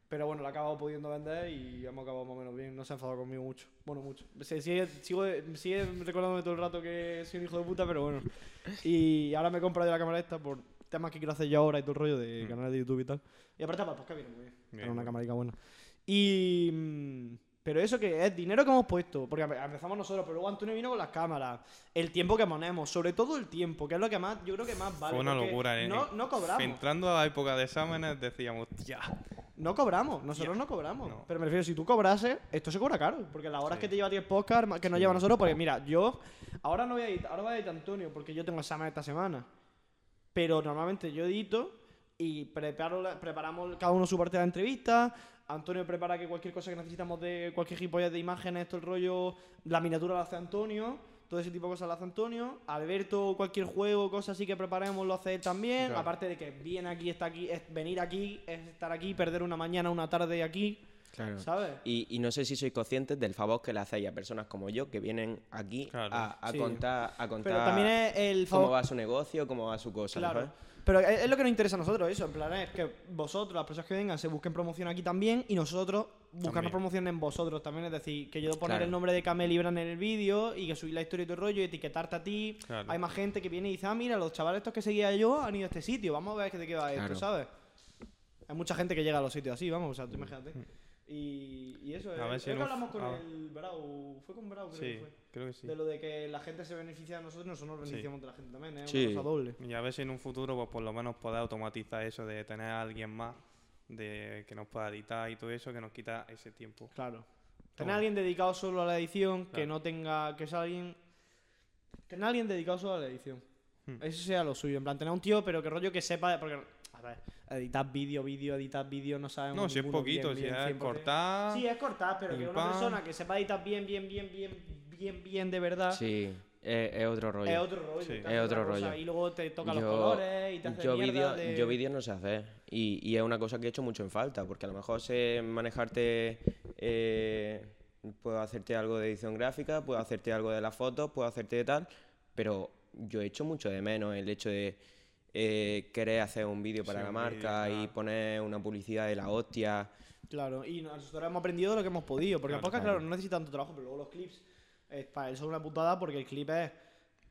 Pero bueno, la he acabado pudiendo vender y hemos acabado más o menos bien. No se ha enfadado conmigo mucho. Bueno, mucho. Se sigue, sigo, sigue recordándome todo el rato que soy un hijo de puta, pero bueno. Y ahora me he comprado la cámara esta por temas que quiero hacer yo ahora y todo el rollo de Mm. canales de YouTube y tal. Y aparte para el podcast viene muy bien. Bien, Era una camarica buena. Y... Pero eso que es dinero que hemos puesto, porque empe- empezamos nosotros, pero luego Antonio vino con las cámaras, el tiempo que ponemos, sobre todo el tiempo, que es lo que más, yo creo que más vale. Fue una locura, ¿eh? No, no cobramos. Entrando a la época de exámenes decíamos, ya. No cobramos, nosotros no cobramos. No. Pero me refiero, si tú cobrases, esto se cobra caro. Porque las horas Sí. que te lleva a ti el podcast, ma- que nos lleva a nosotros, porque mira, yo ahora no voy a editar, ahora voy a editar Antonio, porque yo tengo examen esta semana. Pero normalmente yo edito y preparo la- preparamos cada uno su parte de la entrevista. Antonio prepara que cualquier cosa que necesitamos de cualquier gilipollas de imágenes, todo el rollo, la miniatura la hace Antonio, todo ese tipo de cosas la hace Antonio. Alberto, cualquier juego, cosas así que preparemos, lo hace él también. Claro. Aparte de que viene aquí, está aquí, es venir aquí, es estar aquí, perder una mañana, una tarde aquí, Claro. ¿sabes? Y, y no sé si sois conscientes del favor que le hacéis a personas como yo que vienen aquí Claro. a, a Sí. contar, a contar Pero también es el cómo va su negocio, cómo va su cosa. Claro. Pero es es lo que nos interesa a nosotros, eso. En plan, es que vosotros, las personas que vengan, se busquen promoción aquí también y nosotros buscarnos promoción en vosotros también. Es decir, que yo poner Claro. el nombre de Camel Libran en el vídeo y que subir la historia y el rollo y etiquetarte a ti. Claro. Hay más gente que viene y dice, ah, mira, los chavales estos que seguía yo han ido a este sitio, vamos a ver qué te queda Claro. esto, ¿sabes? Hay mucha gente que llega a los sitios así, vamos, o sea, tú Mm. imagínate. Y, y eso, A eh, ver si creo que hablamos con el Brau, fue con Brau, creo Sí, que fue. creo que sí. De lo de que la gente se beneficia de nosotros nosotros nos Sí. beneficiamos de la gente también, ¿eh? Sí. Una cosa doble. Y a ver si en un futuro, pues por lo menos poder automatizar eso de tener a alguien más de que nos pueda editar y todo eso, que nos quita ese tiempo. Claro. Tener bueno. a alguien dedicado solo a la edición, que no tenga. que sea alguien. Tener a alguien dedicado solo a la edición. Hmm. Eso sea lo suyo. En plan, tener a un tío, pero que rollo que sepa. Porque, a ver, editar vídeo, vídeo, editar vídeo, no sabemos. No, si es poquito, bien, si bien, es 100%. cortar. Sí, es cortar, pero que una persona que sepa editar bien, bien, bien, bien, bien, bien de verdad. Sí, es, es otro rollo. Es otro rollo. Sí. Es otro cosa, rollo. Y luego te toca los Yo- colores y te hace yo vídeos de- yo vídeos no sé hacer y, y es una cosa que he hecho mucho en falta porque a lo mejor sé manejarte eh, puedo hacerte algo de edición gráfica puedo hacerte algo de las fotos puedo hacerte de tal pero yo he hecho mucho de menos el hecho de eh, querer hacer un vídeo para Sí, la marca y poner una publicidad de la hostia Claro, y nosotros hemos aprendido lo que hemos podido. Porque el Claro, podcast, claro. claro, no necesita tanto trabajo, pero luego los clips, eh, para él son una putada porque el clip es.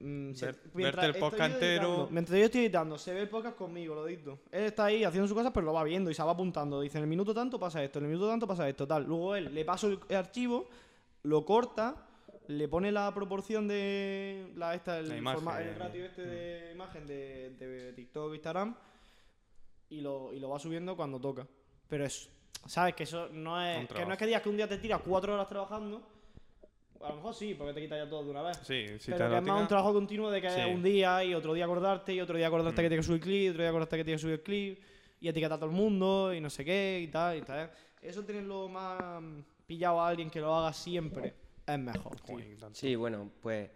mm, Ver- verte el podcast entero. editando- Mientras yo estoy editando, se ve el podcast conmigo, lo edito. Él está ahí haciendo sus cosas, pero lo va viendo y se va apuntando. Dice, en el minuto tanto pasa esto, en el minuto tanto pasa esto, tal. Luego él le paso el, el archivo, lo corta, le pone la proporción de la esta, el, La imagen, forma- el ratio este de imagen de, de TikTok, Instagram, y lo, y lo va subiendo cuando toca. Pero es, ¿sabes? Que eso no es, que no es que digas que un día te tiras cuatro horas trabajando. A lo mejor sí, porque te quita ya todo de una vez. Sí, si pero que es más un trabajo continuo de que Sí. un día y otro día acordarte y otro día acordarte Mm. que tienes que subir clip, otro día acordarte que tienes que subir el clip y etiquetar a todo el mundo y no sé qué y tal y tal. Eso tenerlo más mm, pillado a alguien que lo haga siempre es mejor. tío. Sí, bueno, pues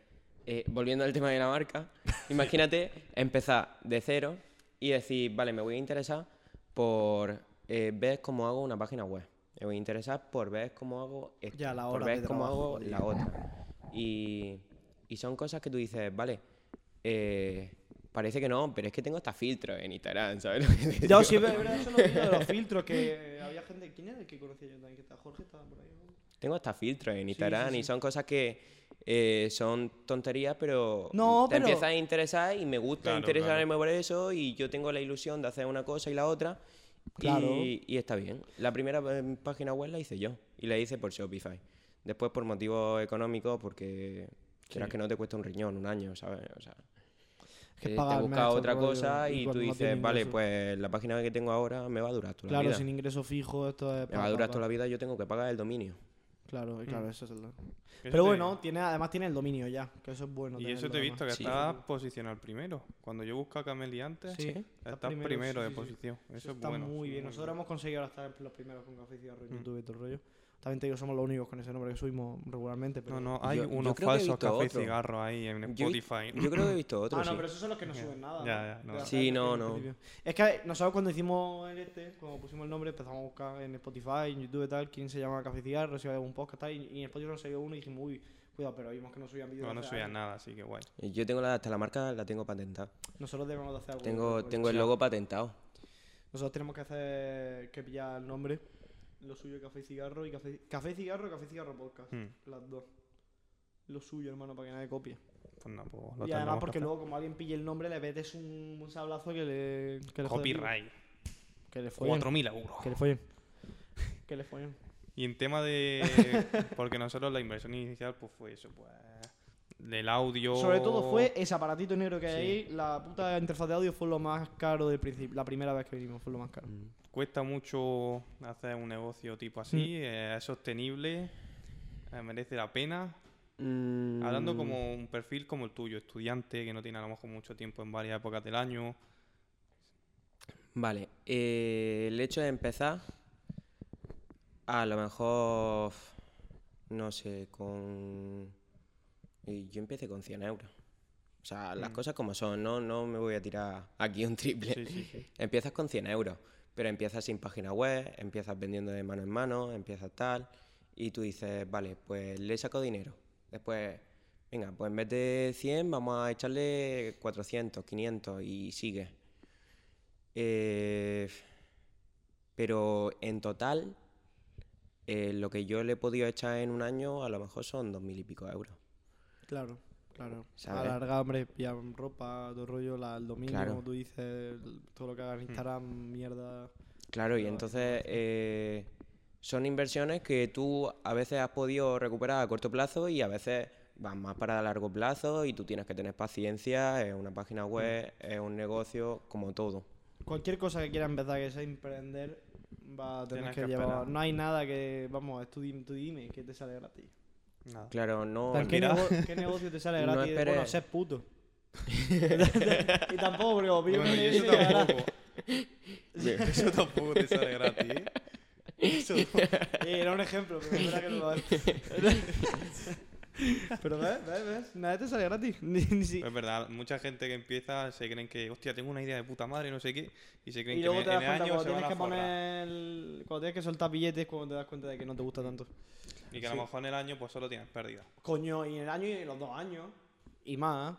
eh, volviendo al tema de la marca, *laughs* imagínate empezar de cero y decir, vale, me voy a interesar por eh, ver cómo hago una página web. Me voy a interesar por ver cómo hago esto, Ya, la por hora ver de cómo trabajo, hago tío. la otra. Y, y son cosas que tú dices, vale, eh, parece que no, pero es que tengo hasta filtros en Instagram, ¿sabes? lo que te Yo digo? sí, es verdad, eso vi de los *laughs* filtros que había gente. ¿Quién era el que conocía yo también? Que está Jorge estaba por ahí. Tengo hasta filtros en sí, Instagram sí. y son cosas que eh, son tonterías, pero No, te pero- empiezas a interesar y me gusta Claro, interesarme por eso y yo tengo la ilusión de hacer una cosa y la otra Claro. y, y está bien. La primera eh, página web la hice yo y la hice por Shopify. Después por motivos económicos porque quieras Sí. que no te cuesta un riñón, un año, ¿sabes? O sea, que eh, pagar te mes, otra cosa y y tú dices, vale, pues la página que tengo ahora me va a durar toda la Claro, vida. sin ingreso fijo, esto es. Me va a durar toda la vida, yo tengo que pagar el dominio. Claro, claro, eso es el. Pero bueno, tiene, además tiene el dominio ya, que eso es bueno. Y eso te he además. visto que Sí. estás posicionado primero. Cuando yo busco a Cameli antes, Sí, estás está primero, de sí, sí, sí. posición. Eso, Eso es está bueno. muy bien. Nosotros hemos conseguido ahora estar los primeros con Café y Cigarro en Mm. YouTube y todo el rollo. También te digo, somos los únicos con ese nombre que subimos regularmente. Pero... No, no, hay Yo- yo falsos visto café y otro. cigarros ahí en Yo, Spotify. yo creo que he visto *laughs* otro, Ah, no, sí. pero esos son los que no suben nada. Sí, no, no. Es que nosotros cuando hicimos el este, cuando pusimos el nombre, empezamos a buscar en Spotify, en YouTube y tal, quién se llama Café y Cigarro, si había algún podcast tal, y, y en Spotify nos salió uno y dijimos, uy, cuidado, pero vimos que no subían vídeos. No, no subían nada, así que guay. Yo tengo la, hasta la marca, la tengo patentada. Nosotros debemos de hacer algo. Tengo, tengo el logo patentado. Nosotros tenemos que hacer, que pillar el nombre, lo suyo Café y Cigarro, y Café, café y Cigarro, Café y Cigarro Podcast, Hmm, las dos. Lo suyo, hermano, para que nadie copie. Pues no, pues lo y además porque luego como alguien pille el nombre le metes un, un sablazo que le... Que le Copyright. Que le follen. 4.000 euros. Que le follen. que le follen. Y en tema de. *laughs* porque nosotros la inversión inicial, pues fue eso, pues. del audio. Sobre todo fue ese aparatito negro que hay ahí. La puta interfaz de audio fue lo más caro del principio. La primera vez que vinimos fue lo más caro. Mm. Cuesta mucho hacer un negocio tipo así, eh, es sostenible, eh, merece la pena. Hablando Mm, como un perfil como el tuyo, estudiante que no tiene a lo mejor mucho tiempo en varias épocas del año. Vale, eh, el hecho de empezar, a lo mejor, no sé, con... Yo empecé con 100 euros. O sea, las Mm. cosas como son, no, no me voy a tirar aquí un triple. Sí, sí, sí. *laughs* Empiezas con 100 euros, pero empiezas sin página web, empiezas vendiendo de mano en mano, empiezas tal, y tú dices, vale, pues le saco dinero. Después, venga, pues en vez de 100 vamos a echarle 400, 500 y sigue. Eh, pero en total, eh, lo que yo le he podido echar en un año a lo mejor son dos mil y pico euros. Claro, claro. ¿Sabes? Alargar, hombre, pillar ropa, todo rollo, la, el domingo, Claro. como tú dices, el- todo lo que hagas en Instagram, mierda. Claro, y entonces eh, son inversiones que tú a veces has podido recuperar a corto plazo y a veces van más para largo plazo y tú tienes que tener paciencia, es una página web, es un negocio, como todo. Cualquier cosa que quieras empezar, que sea emprender, va a tener Tienes que, que llevar. No hay nada que, vamos, tú, dime- tú dime, que te sale gratis. Nada. Claro, no... ¿qué, nego- qué negocio te sale *laughs* No gratis? Bueno, esperes- ser puto. *laughs* y tampoco, porque pillo Bueno, un y eso tampoco. *laughs* eso tampoco te sale gratis, ¿eh? Eso Sí, era un ejemplo, pero es verdad que no lo es. Pero ves, ves, ves, nada te sale gratis. *laughs* Ni, ni si- Es verdad, mucha gente que empieza se creen que, hostia, tengo una idea de puta madre, no sé qué, y se creen Y que luego en, te das en cuenta años cuando se van tienes a que poner. el- Cuando tienes que soltar billetes, cuando te das cuenta de que no te gusta tanto. Y que a lo mejor en el año pues solo tienes pérdida. Coño, y en el año y en los dos años. Y más.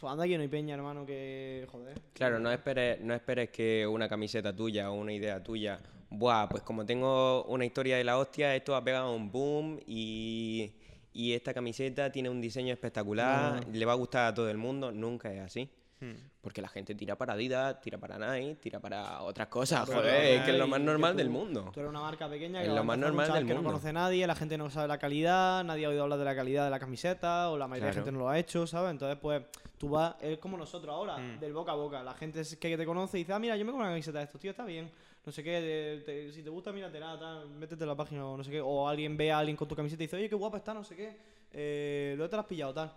Pues anda que no hay peña, hermano, que. Joder. Claro, no esperes, no esperes que una camiseta tuya o una idea tuya, buah, pues como tengo una historia de la hostia, esto ha pegado un boom y, y esta camiseta tiene un diseño espectacular, No. le va a gustar a todo el mundo, nunca es así. Hmm. Porque la gente tira para Adidas, tira para Nike, tira para otras cosas, joder, es que es lo más normal tú- del mundo. Tú eres una marca pequeña Es que lo más normal del que no conoce a nadie, la gente no sabe la calidad, nadie ha oído hablar de la calidad de la camiseta, o la mayoría de Claro. gente no lo ha hecho, ¿sabes? Entonces, pues, tú vas, es como nosotros ahora, Mm. del boca a boca. La gente es que te conoce y dice, ah, mira, yo me compro una camiseta de estos, tío, está bien. No sé qué, te- te- si te gusta, mírate nada, tal, métete en la página o no sé qué. O alguien ve a alguien con tu camiseta y dice, oye, qué guapa está, no sé qué. Eh, ¿Dónde te la has pillado, tal?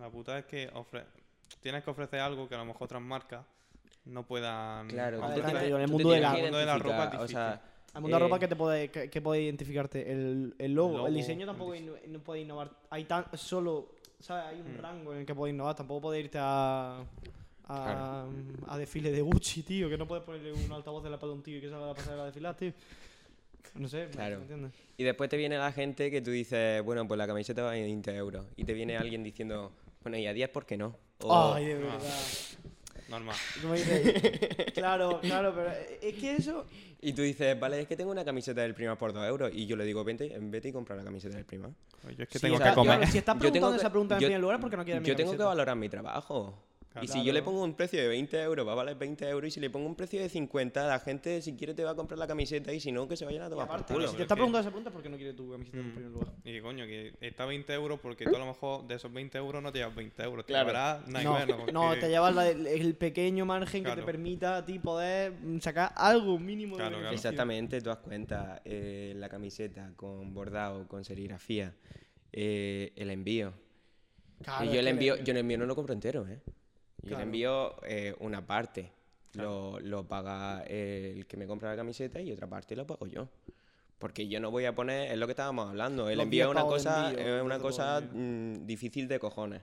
La puta es que ofre- tienes que ofrecer algo que a lo mejor otras marcas no puedan. Claro, tú tienes- en el mundo de la- el mundo de la ropa es o sea, Al mundo de la ropa Eh, que te puede, que, que puede identificarte el, el logo, El logo, el diseño tampoco el inno- no puede innovar. Hay tan solo, ¿sabes? Hay un Mm. rango en el que puede innovar. Tampoco puede irte a a, a desfile de Gucci, tío, que no puedes ponerle un altavoz de la espalda a un tío y que salga a pasar a desfilar, tío. No sé, ¿me- Claro. ¿me entiendes? Y después te viene la gente que tú dices, bueno, pues la camiseta vale 20 euros. Y te viene alguien diciendo, bueno, y a 10, ¿por qué no? O- Ay, de Ah. verdad. Normal. Dices, claro, claro, pero es que eso. Y tú dices, vale, es que tengo una camiseta del Prima por 2 euros. Y yo le digo, vente, vete y compra la camiseta del Prima. Pues yo es que Si tengo que comer. si estás Yo tengo preguntando que- esa pregunta en yo- primer lugar, porque no quieres mi Yo tengo que valorar mi trabajo. Y si yo le pongo un precio de 20 euros, va a valer 20 euros. Y si le pongo un precio de 50, la gente, si quiere, te va a comprar la camiseta. Y si no, que se vayan a tomar por aparte, culo. si te es está preguntando esa pregunta, ¿por qué no quieres tu camiseta en Mm. primer lugar? Y que coño, que está a 20 euros porque tú a lo mejor de esos 20 euros no te llevas 20 euros. Te Claro. llevarás No, menos. no, te llevas la- el, pequeño margen que te permita a ti poder sacar algo mínimo de beneficio. Exactamente, tú das cuenta, eh, la camiseta con bordado, con serigrafía, eh, el envío. Claro, y yo el envío, yo el envío no lo compro entero, ¿eh? Yo Claro. el envío eh, una parte lo, lo paga el que me compra la camiseta y otra parte lo pago yo. Porque yo no voy a poner, es lo que estábamos hablando, el Los envío es 10 una cosa, envío, es una cosa mm, difícil de cojones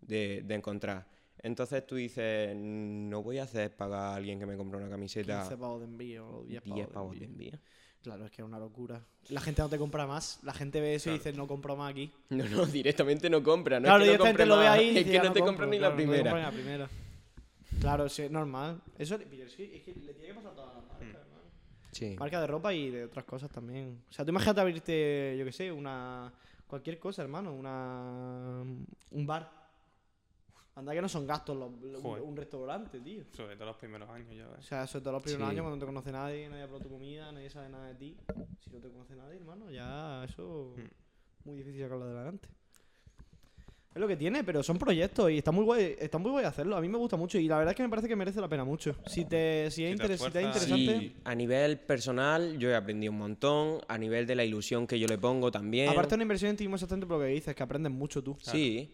de, de encontrar. Entonces tú dices, no voy a hacer pagar a alguien que me compre una camiseta 15 pavos de envío o 10 pavos, 10 de pavos de envío. envío. Claro, es que es una locura. La gente no te compra más. La gente ve eso y dice, no compro más aquí. *laughs* No, no, directamente no compra, no claro, es que no directamente lo ve ahí y *laughs* es dice, que "Ya no te compro", compra ni claro, la primera. compra ni la primera. Claro, sí, es normal. Eso es que, es que le tiene que pasar a todas las marcas, Mm. hermano. Sí. Marca de ropa y de otras cosas también. O sea, tú imagínate abrirte, yo qué sé, una. cualquier cosa, hermano. Una. un bar. Anda que no son gastos los- los- Joder. un restaurante, tío. Sobre todo los primeros años ya O ves. sea, sobre todo los primeros Sí. años cuando no te conoce nadie, nadie ha probado tu comida, nadie sabe nada de ti. Si no te conoce nadie, hermano, ya eso Mm. muy difícil sacarlo adelante. Es lo que tiene, pero son proyectos y está muy guay, está muy guay hacerlo. A mí me gusta mucho y la verdad es que me parece que merece la pena mucho. Si te, si es, te interes- si te es interesante. Sí, a nivel personal yo he aprendido un montón, a nivel de la ilusión que yo le pongo también. Aparte, una inversión en ti mismo exactamente por lo que dices, que aprendes mucho tú. Sí,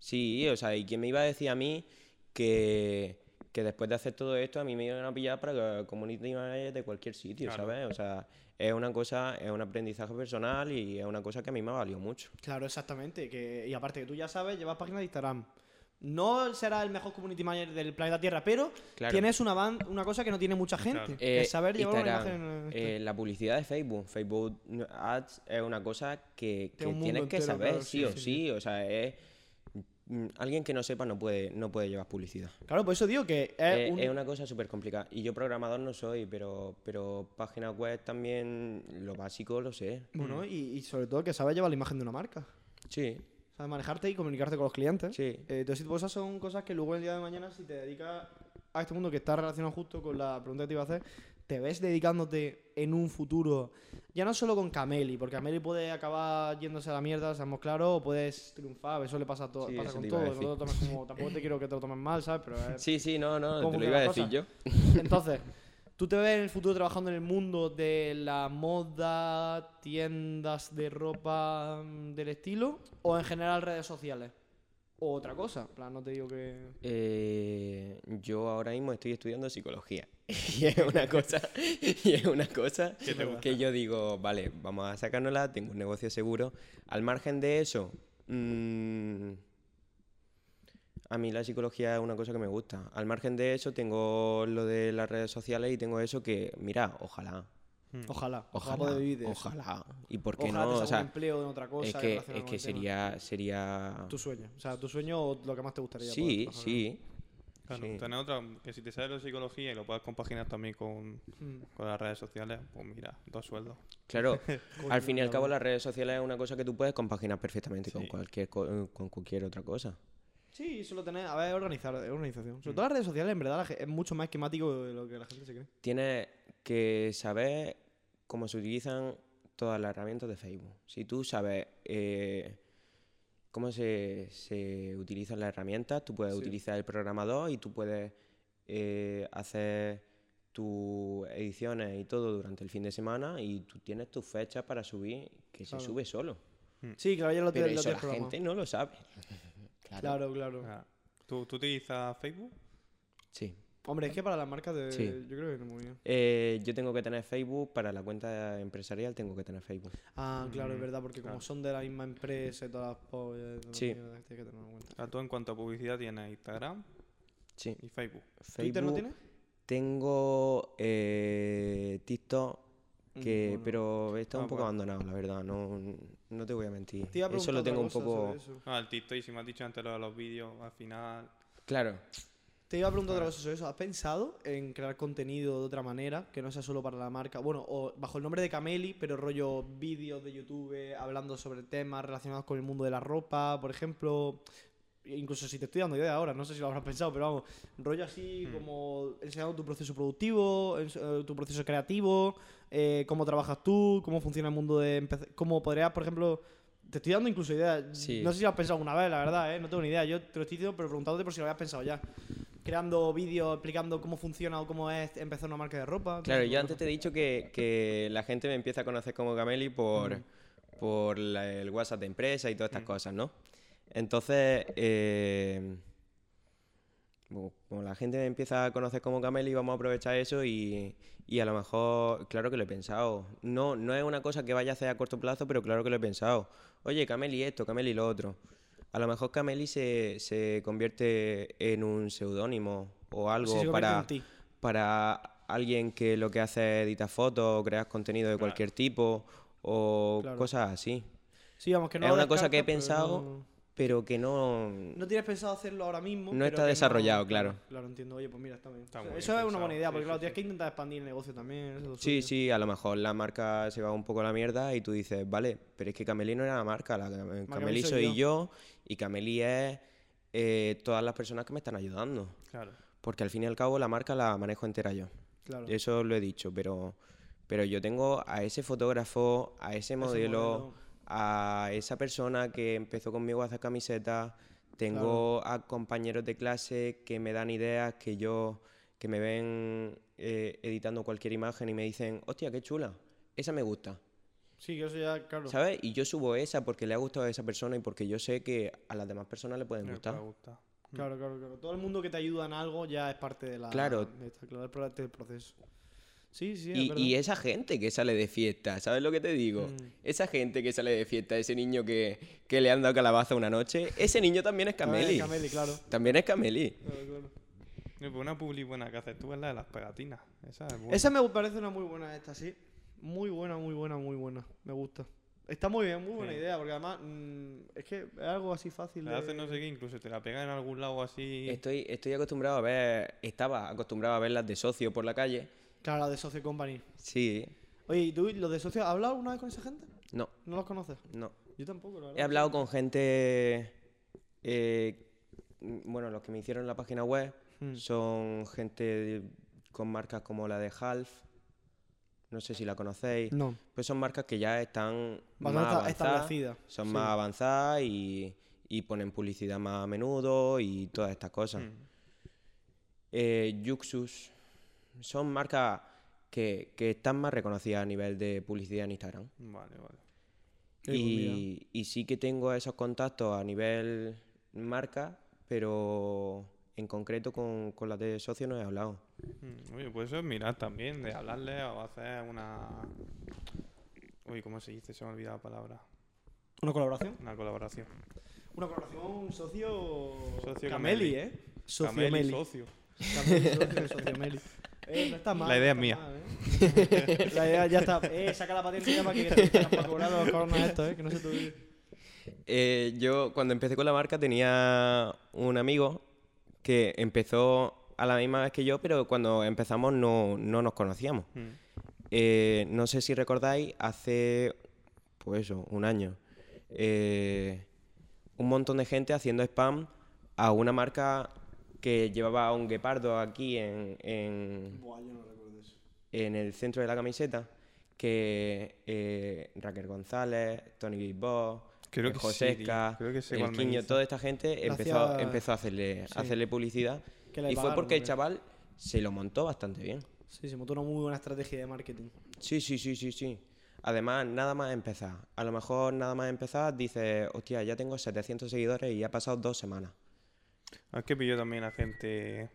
sí, o sea, y quién me iba a decir a mí que, que después de hacer todo esto a mí me iban a pillar para que community manager de cualquier sitio, Claro. ¿sabes? O sea, es una cosa, es un aprendizaje personal y es una cosa que a mí me ha valido mucho. Claro, exactamente. Que, y aparte que tú ya sabes, llevas página de Instagram. No serás el mejor community manager del planeta Tierra, pero Claro. tienes una, ban- una cosa que no tiene mucha gente. Claro. Que Eh, es saber llevar una Instagram, imagen. este. eh, la publicidad de Facebook, Facebook Ads es una cosa que, que un mundo tienes que entero, saber, claro, sí, sí, o sí, sí, o sea, es alguien que no sepa no puede no puede llevar publicidad. Claro, por eso digo que es, Eh, un- Es una cosa súper complicada. Y yo programador no soy, pero, pero páginas web también, lo básico lo sé. Bueno, y, y sobre todo que sabes llevar la imagen de una marca. Sí, Sabes manejarte y comunicarte con los clientes. sí. Eh, de cosas son cosas que luego el día de mañana, si te dedicas a este mundo que está relacionado justo con la pregunta que te iba a hacer, te ves dedicándote en un futuro, ya no solo con Cameli, porque Cameli puede acabar yéndose a la mierda, seamos claros, o puedes triunfar, eso le pasa, a to- Sí, pasa con todo. no te lo decir. tomes como- *laughs* tampoco te quiero que te lo tomes mal, ¿sabes? Pero es- Sí, sí, no, no, ¿Cómo te lo iba a decir cosa? yo. *laughs* Entonces, ¿tú te ves en el futuro trabajando en el mundo de la moda, tiendas de ropa mm, del estilo, o en general redes sociales? O otra cosa, en plan, no te digo que... Eh, yo ahora mismo estoy estudiando psicología. *laughs* Y es una cosa, y es una cosa *laughs* que yo digo, vale, vamos a sacárnosla, tengo un negocio seguro. Al margen de eso, mm, a mí la psicología es una cosa que me gusta. Al margen de eso, tengo lo de las redes sociales y tengo eso que, mira, ojalá, Ojalá, ojalá, ojalá, poder vivir de eso. ojalá. ¿Y por qué Ojalá no? te O sea, un empleo en otra cosa. es que, es que sería, sería... Tu sueño. O sea, tu sueño o lo que más te gustaría. poder Sí, trabajar. sí. Claro, Sí. tener otra, que si te sale la psicología y lo puedes compaginar también con, Mm. con las redes sociales, pues mira, dos sueldos. Claro, *laughs* al fin y al cabo las redes sociales es una cosa que tú puedes compaginar perfectamente con cualquier eh, con cualquier otra cosa. Sí, solo tener. A ver, organizar, es organización. Sobre todo las redes sociales, en verdad, es mucho más esquemático de lo que la gente se cree. Tienes que saber cómo se utilizan todas las herramientas de Facebook. Si tú sabes eh, cómo se, se utilizan las herramientas, tú puedes Sí. utilizar el programador y tú puedes eh, hacer tus ediciones y todo durante el fin de semana y tú tienes tus fechas para subir, que Claro. se sube solo. Sí, claro, ya lo Pero tienes lo eso la gente no lo sabe. *laughs* Claro, claro. Ah, ¿Tú, ¿Tú utilizas Facebook? Sí. Hombre, es que para las marcas de. Sí. Yo creo que no muy bien. Eh, yo tengo que tener Facebook, para la cuenta empresarial tengo que tener Facebook. Ah, claro, es Mm, verdad, porque como son de la misma empresa y todas las pollas, Sí. mierda, tienes que tenerlo en cuenta. O sea, tú en cuanto a publicidad tienes Instagram Sí. y Facebook. ¿Twitter no Facebook. tienes? Tengo eh, TikTok, que, bueno. pero está Ah, un poco bueno. abandonado, la verdad. No, no te voy a mentir. Te Eso lo tengo un poco. Ah, el TikTok, y si me has dicho antes lo de los vídeos, al final... Claro. Te iba a preguntar otra cosa sobre eso. ¿Has pensado en crear contenido de otra manera que no sea solo para la marca? Bueno, o bajo el nombre de Cameli, pero rollo vídeos de YouTube hablando sobre temas relacionados con el mundo de la ropa, por ejemplo. Incluso si te estoy dando idea ahora, no sé si lo habrás pensado, pero vamos, rollo así Hmm. como enseñando tu proceso productivo, eh, tu proceso creativo, eh, cómo trabajas tú, cómo funciona el mundo de empezar, cómo podrías, por ejemplo, te estoy dando incluso ideas. Sí. No sé si lo has pensado alguna vez, la verdad, ¿eh? no tengo ni idea. Yo te lo estoy diciendo, pero preguntándote por si lo habías pensado ya. Creando vídeos explicando cómo funciona o cómo es empezar una marca de ropa. Claro, yo antes te he dicho que, que la gente me empieza a conocer como Cameli por, Mm. por la- el WhatsApp de empresa y todas estas Mm. cosas, ¿no? Entonces, eh, como la gente me empieza a conocer como Cameli, vamos a aprovechar eso y, y a lo mejor, claro que lo he pensado. No, no es una cosa que vaya a hacer a corto plazo, pero claro que lo he pensado. Oye, Cameli esto, Cameli lo otro. A lo mejor Cameli se, se convierte en un seudónimo o algo Sí, para para alguien que lo que hace es editar fotos o crear contenido de Claro. cualquier tipo o Claro. cosas así. Sí, vamos, que no es una cosa que he pensado, no- pero que no... No tienes pensado hacerlo ahora mismo. No pero está desarrollado, claro. Claro, entiendo. Oye, pues mira, está bien. Está O sea, muy eso es una buena idea, porque sí, claro, sí. tienes que intentar expandir el negocio también. eso Sí, suyo. sí, a lo mejor la marca se va un poco a la mierda y tú dices, vale, pero es que Cameli no era la marca, la Cameli Cameli soy soy yo. y Cameli es eh, todas las personas que me están ayudando. Claro. Porque al fin y al cabo la marca la manejo entera yo. Claro. Eso lo he dicho, pero, pero yo tengo a ese fotógrafo, a ese Ese modelo, a esa persona que empezó conmigo a hacer camisetas, tengo a compañeros de clase que me dan ideas, que yo, que me ven eh, editando cualquier imagen y me dicen, hostia, qué chula, esa me gusta. Sí, que eso ya, claro. ¿Sabes? Y yo subo esa porque le ha gustado a esa persona y porque yo sé que a las demás personas le pueden Me gustar. puede gustar. Claro, claro, claro. Todo el mundo que te ayuda en algo ya es parte de la. Claro. de esta- claro, es parte del proceso. Sí, sí, es Y, esa gente que sale de fiesta, ¿sabes lo que te digo? Mm. Esa gente que sale de fiesta, ese niño que, que le han dado calabaza una noche, ese niño también es También Cameli. es Cameli, claro. También es Cameli. Claro, claro. Pues una publi buena que haces tú es la de las pegatinas. Esa es buena. Esa me parece una muy buena esta, sí. Muy buena, muy buena, muy buena. Me gusta. Está muy bien, muy buena Sí. idea, porque además mm, es que es algo así fácil Le de... haces no sé qué, incluso te la pegan en algún lado así. Estoy, estoy acostumbrado a ver, estaba acostumbrado a verlas de socio por la calle. Claro, la de Socio Company. Sí, Oye, ¿y tú los de Socio, has hablado alguna vez con esa gente? no, ¿No los conoces? no. Yo tampoco, la verdad. He hablado con gente, eh, bueno, los que me hicieron la página web Mm. son gente de- con marcas como la de Half, no sé si la conocéis, No, pues son marcas que ya están más avanzadas, establecida. son sí. más avanzadas y, y ponen publicidad más a menudo y todas estas cosas. Mm. Eh, Yuxus son marcas que, que están más reconocidas a nivel de publicidad en Instagram. Vale, vale. Y, y sí que tengo esos contactos a nivel marca, pero en concreto con, con las de socio no he hablado. Mm, Oye, pues eso es mirar también, de hablarle o hacer una. Uy, ¿cómo se dice? Se me ha olvidado la palabra. ¿Una colaboración? Una colaboración. Una colaboración socio... Socio Cameli, Cameli. ¿eh? Socio Cameli, Meli. socio. Cameli, socio, socio Meli. Eh, no está mal. La idea no es mía. mal, ¿eh? *laughs* La idea ya está. Eh, saca la patente ya para que te para cobrar los coronas estos, ¿eh? Que no se te. Eh, yo cuando empecé con la marca tenía un amigo que empezó a la misma vez que yo, pero cuando empezamos no, no nos conocíamos. Mm. Eh, no sé si recordáis, hace, pues eso, un año, eh, un montón de gente haciendo spam a una marca que llevaba un guepardo aquí en, en, Buah, yo no recuerdo eso. en el centro de la camiseta, que eh, Raquel González, Tony Boss, Creo sí, que sé el Quiño, toda esta gente empezó, empezó a hacerle, sí. a hacerle publicidad. Y fue porque el chaval se lo montó bastante bien. Sí, se montó una muy buena estrategia de marketing. Sí, sí, sí, sí, sí. Además, nada más empezar. A lo mejor nada más empezar dices, hostia, ya tengo 700 seguidores y ha pasado dos semanas. Es que pilló también a gente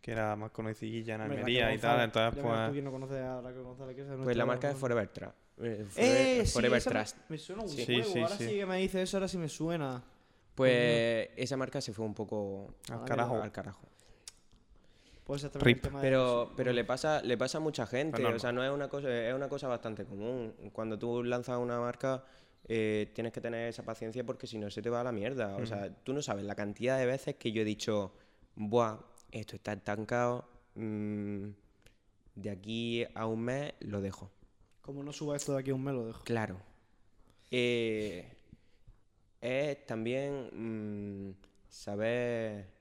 que era más conocidilla en Almería y tal, entonces tú pues... quién no conoce a Raquel González, que es Pues la marca es. Forever, Tra- eh, Forever, ¡Eh! Sí, Forever me- Trust. Me suena un Sí, sí, ahora sí. que me dice eso, ahora sí me suena. Pues esa marca se fue un poco Al Ah, carajo. al carajo. Pues exactamente Rip. Pero, pero le pasa, le pasa a mucha gente, Pues o sea, no es una cosa, es una cosa bastante común. Cuando tú lanzas una marca, eh, tienes que tener esa paciencia porque si no se te va a la mierda. O sea, tú no sabes la cantidad de veces que yo he dicho, buah, esto está estancado, mm, de aquí a un mes lo dejo. Como no suba esto de aquí a un mes, lo dejo. Claro. Eh, es también mm, saber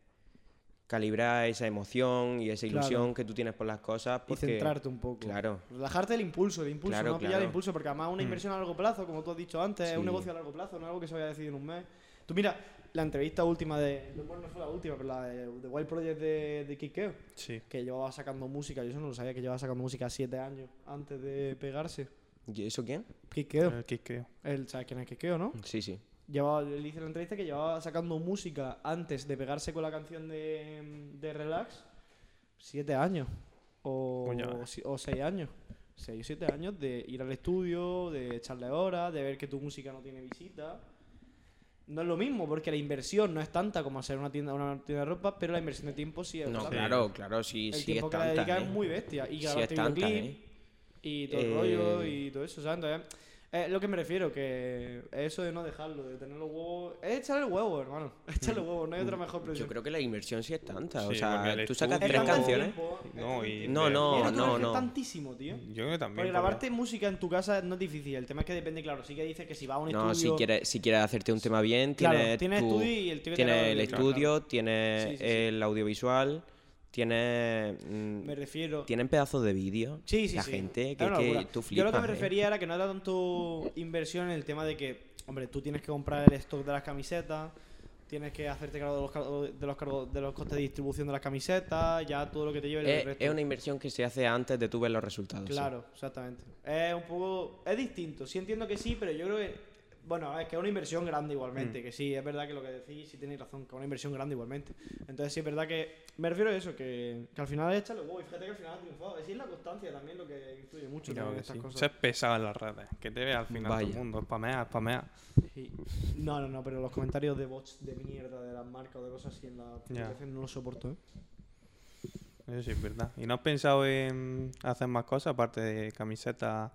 calibrar esa emoción y esa Claro. ilusión que tú tienes por las cosas. Y Porque, centrarte un poco. Claro. Relajarte el impulso, el impulso, Claro, no pillar claro. el impulso, porque además una inversión a largo plazo, como tú has dicho antes, es un Sí. negocio a largo plazo, no es algo que se vaya a decidir en un mes. Tú mira, la entrevista última de. Bueno, no fue la última, pero la de, de Wild Project de, de Kikeo, Sí. que llevaba sacando música, yo eso no lo sabía, que llevaba sacando música siete años antes de pegarse. ¿Y eso quién? Kikeo, El Kikeo. él sabe quién es Kikeo, ¿no? Sí, sí. Llevaba, le hice la entrevista que llevaba sacando música antes de pegarse con la canción de, de Relax siete años o, seis años. Seis o siete años de ir al estudio, de echarle horas, de ver que tu música no tiene visita. No es lo mismo, porque la inversión no es tanta como hacer una tienda, una tienda de ropa, pero la inversión de tiempo sí es No, claro, claro, sí, El sí es tiempo que tanta, dedicas ¿eh? es muy bestia. Y Sí grabarte es tanta, videoclip ¿eh? y todo el Eh, rollo y todo eso, ¿sabes? Entonces, es lo que me refiero, que eso de no dejarlo, de tener los huevos. Es echarle el huevo, hermano. *laughs* Echarle huevos, no hay otra mejor Yo presión. creo que la inversión sí es tanta. o Sí, sea, porque el tú sacas tres canciones. tiempo, No, y. No, no, no, que no. Es tantísimo, tío. Yo creo que también. Porque por grabarte música en tu casa no es difícil. El tema es que depende, claro. Sí que dices que si vas a un No, estudio. si quieres, si quieres hacerte un tema bien, Claro, tienes, tienes tu- estudio y el tío tienes el el estudio, tienes Sí, sí, sí. el audiovisual, tienes... mm, Me refiero. tienen pedazos de vídeo. Sí, sí, la sí. gente que, que tú Yo lo que flipas, me ¿eh? refería era que no era tanto inversión en el tema de que, hombre, tú tienes que comprar el stock de las camisetas, tienes que hacerte cargo de los, cargos- de los, cargos- de los costes de distribución de las camisetas, ya todo lo que te lleve el Es, resto. es una inversión que se hace antes de tú ver los resultados. sí. Claro, exactamente. Es un poco. Es distinto. Sí entiendo que sí, pero yo creo que. Bueno, es que es una inversión grande Mm. igualmente. Que sí, es verdad que lo que decís sí tenéis razón, que es una inversión grande igualmente. Entonces sí es verdad que. Me refiero a eso, que, que al final es echarle huevo. Y fíjate que al final ha triunfado. Es la constancia también lo que influye mucho Claro en estas sí. cosas. Ser pesado en las redes. Que te vea al final todo Vaya. el mundo. Spamear, spamear. Sí. No, no, no, pero los comentarios de bots de mierda de las marcas o de cosas así en la publicación no los soporto, ¿eh? Eso sí es verdad. ¿Y no has pensado en hacer más cosas aparte de camisetas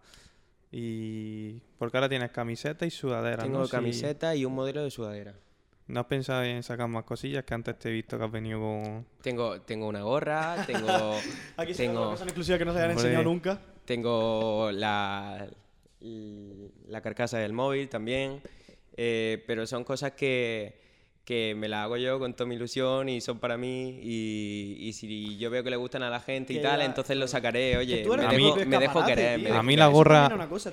y... Porque ahora tienes camiseta y sudadera, Tengo ¿no? Camiseta y un modelo de sudadera. ¿No has pensado en sacar más cosillas? Que antes te he visto que has venido con... Tengo, tengo una gorra, *laughs* tengo, Aquí se Tengo- una exclusiva que no se hayan enseñado nunca. tengo la, la carcasa del móvil también. eh, pero son cosas que, que me las hago yo con toda mi ilusión y son para mí. Y, y si yo veo que le gustan a la gente y tal, entonces lo sacaré. Oye, me dejo, me dejo querer. tío. me A mí la gorra- una cosa,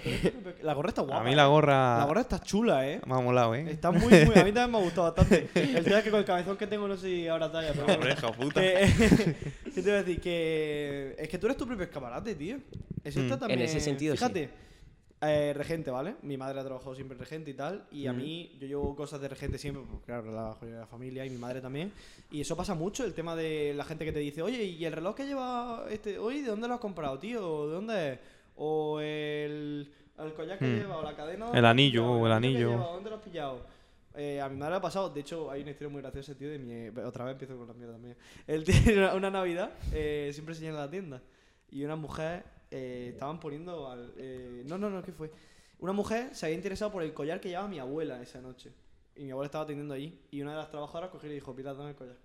La gorra está guapa. a mí la ¿eh? gorra... La gorra está chula, ¿eh? Me ha molado, ¿eh? Está muy, muy. A mí también me ha gustado bastante. *laughs* El tema es que con el cabezón que tengo no sé si ahora talla, pero. Hijo puta. Que- *laughs* ¿Qué te iba a decir? Que. Es que tú eres tu propio escaparate, tío. Eso Mm. está también. ese sentido, sí. Eh, regente, ¿vale? Mi madre ha trabajado siempre en regente y tal. Y a Mm. mí, yo llevo cosas de regente siempre, porque claro, la joya de la familia y mi madre también. Y eso pasa mucho, el tema de la gente que te dice, oye, ¿y el reloj que lleva este hoy, de dónde lo has comprado, tío? ¿De dónde es? O el, el collar que Mm. lleva, o la cadena. El ¿dónde lo has anillo, o el anillo que lleva, ¿Dónde lo has pillado? Eh, a mi madre le ha pasado, de hecho hay una historia muy graciosa, tío, de mi... Otra vez empiezo con la mierda también. Él tiene una, una Navidad, eh, siempre se llena la tienda, y una mujer eh, estaban poniendo al... eh, no, no, no, ¿qué fue? Una mujer se había interesado por el collar que llevaba mi abuela esa noche. Y mi abuela estaba atendiendo allí, y una de las trabajadoras cogió y le dijo, Pilar, dame el collar.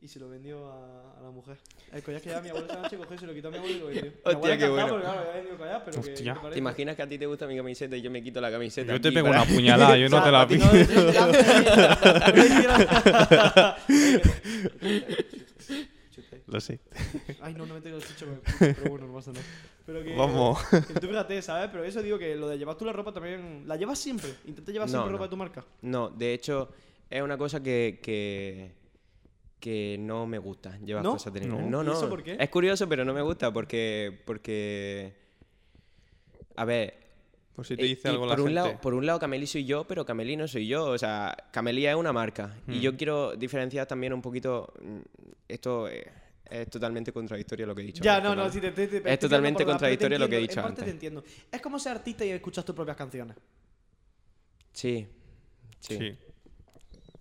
Y se lo vendió a, a la mujer. El collar que llevaba mi abuela esa noche cogió y se lo quitó a mi abuela y lo vendió. Mi Hostia, abuela qué bueno. porque, claro, había vendido el collar, pero que- Hostia. ¿qué ¿Te parece? imaginas que a ti te gusta mi camiseta y yo me quito la camiseta? Yo te aquí pego para- una *laughs* puñalada, yo O no te la *laughs* a ti pido. *laughs* no- Lo sé. Ay, no, no me tengo el culo, *laughs* pero bueno, no pasa nada. Pero que, Vamos. que tú fíjate, ¿sabes? Pero eso digo que lo de llevar tú la ropa también. ¿La llevas siempre? ¿Intenta llevar No, siempre no. ropa de tu marca? No, de hecho, es una cosa que, que, que no me gusta llevar ¿No? cosas de No. No, ¿Y no. eso por qué? Es curioso, pero no me gusta porque. porque a ver. Por si te eh, dice y algo la por un gente. lado, por un lado, Cameli soy yo, pero Cameli no soy yo. O sea, Camelía es una marca. Y Hmm. yo quiero diferenciar también un poquito. mm, Esto eh, es totalmente contradictorio lo que he dicho. Ya, no, no, si te, te- te- Es totalmente contradictorio lo que he dicho En parte antes. te entiendo. Es como ser artista y escuchas tus propias canciones. Sí. Sí. Sí.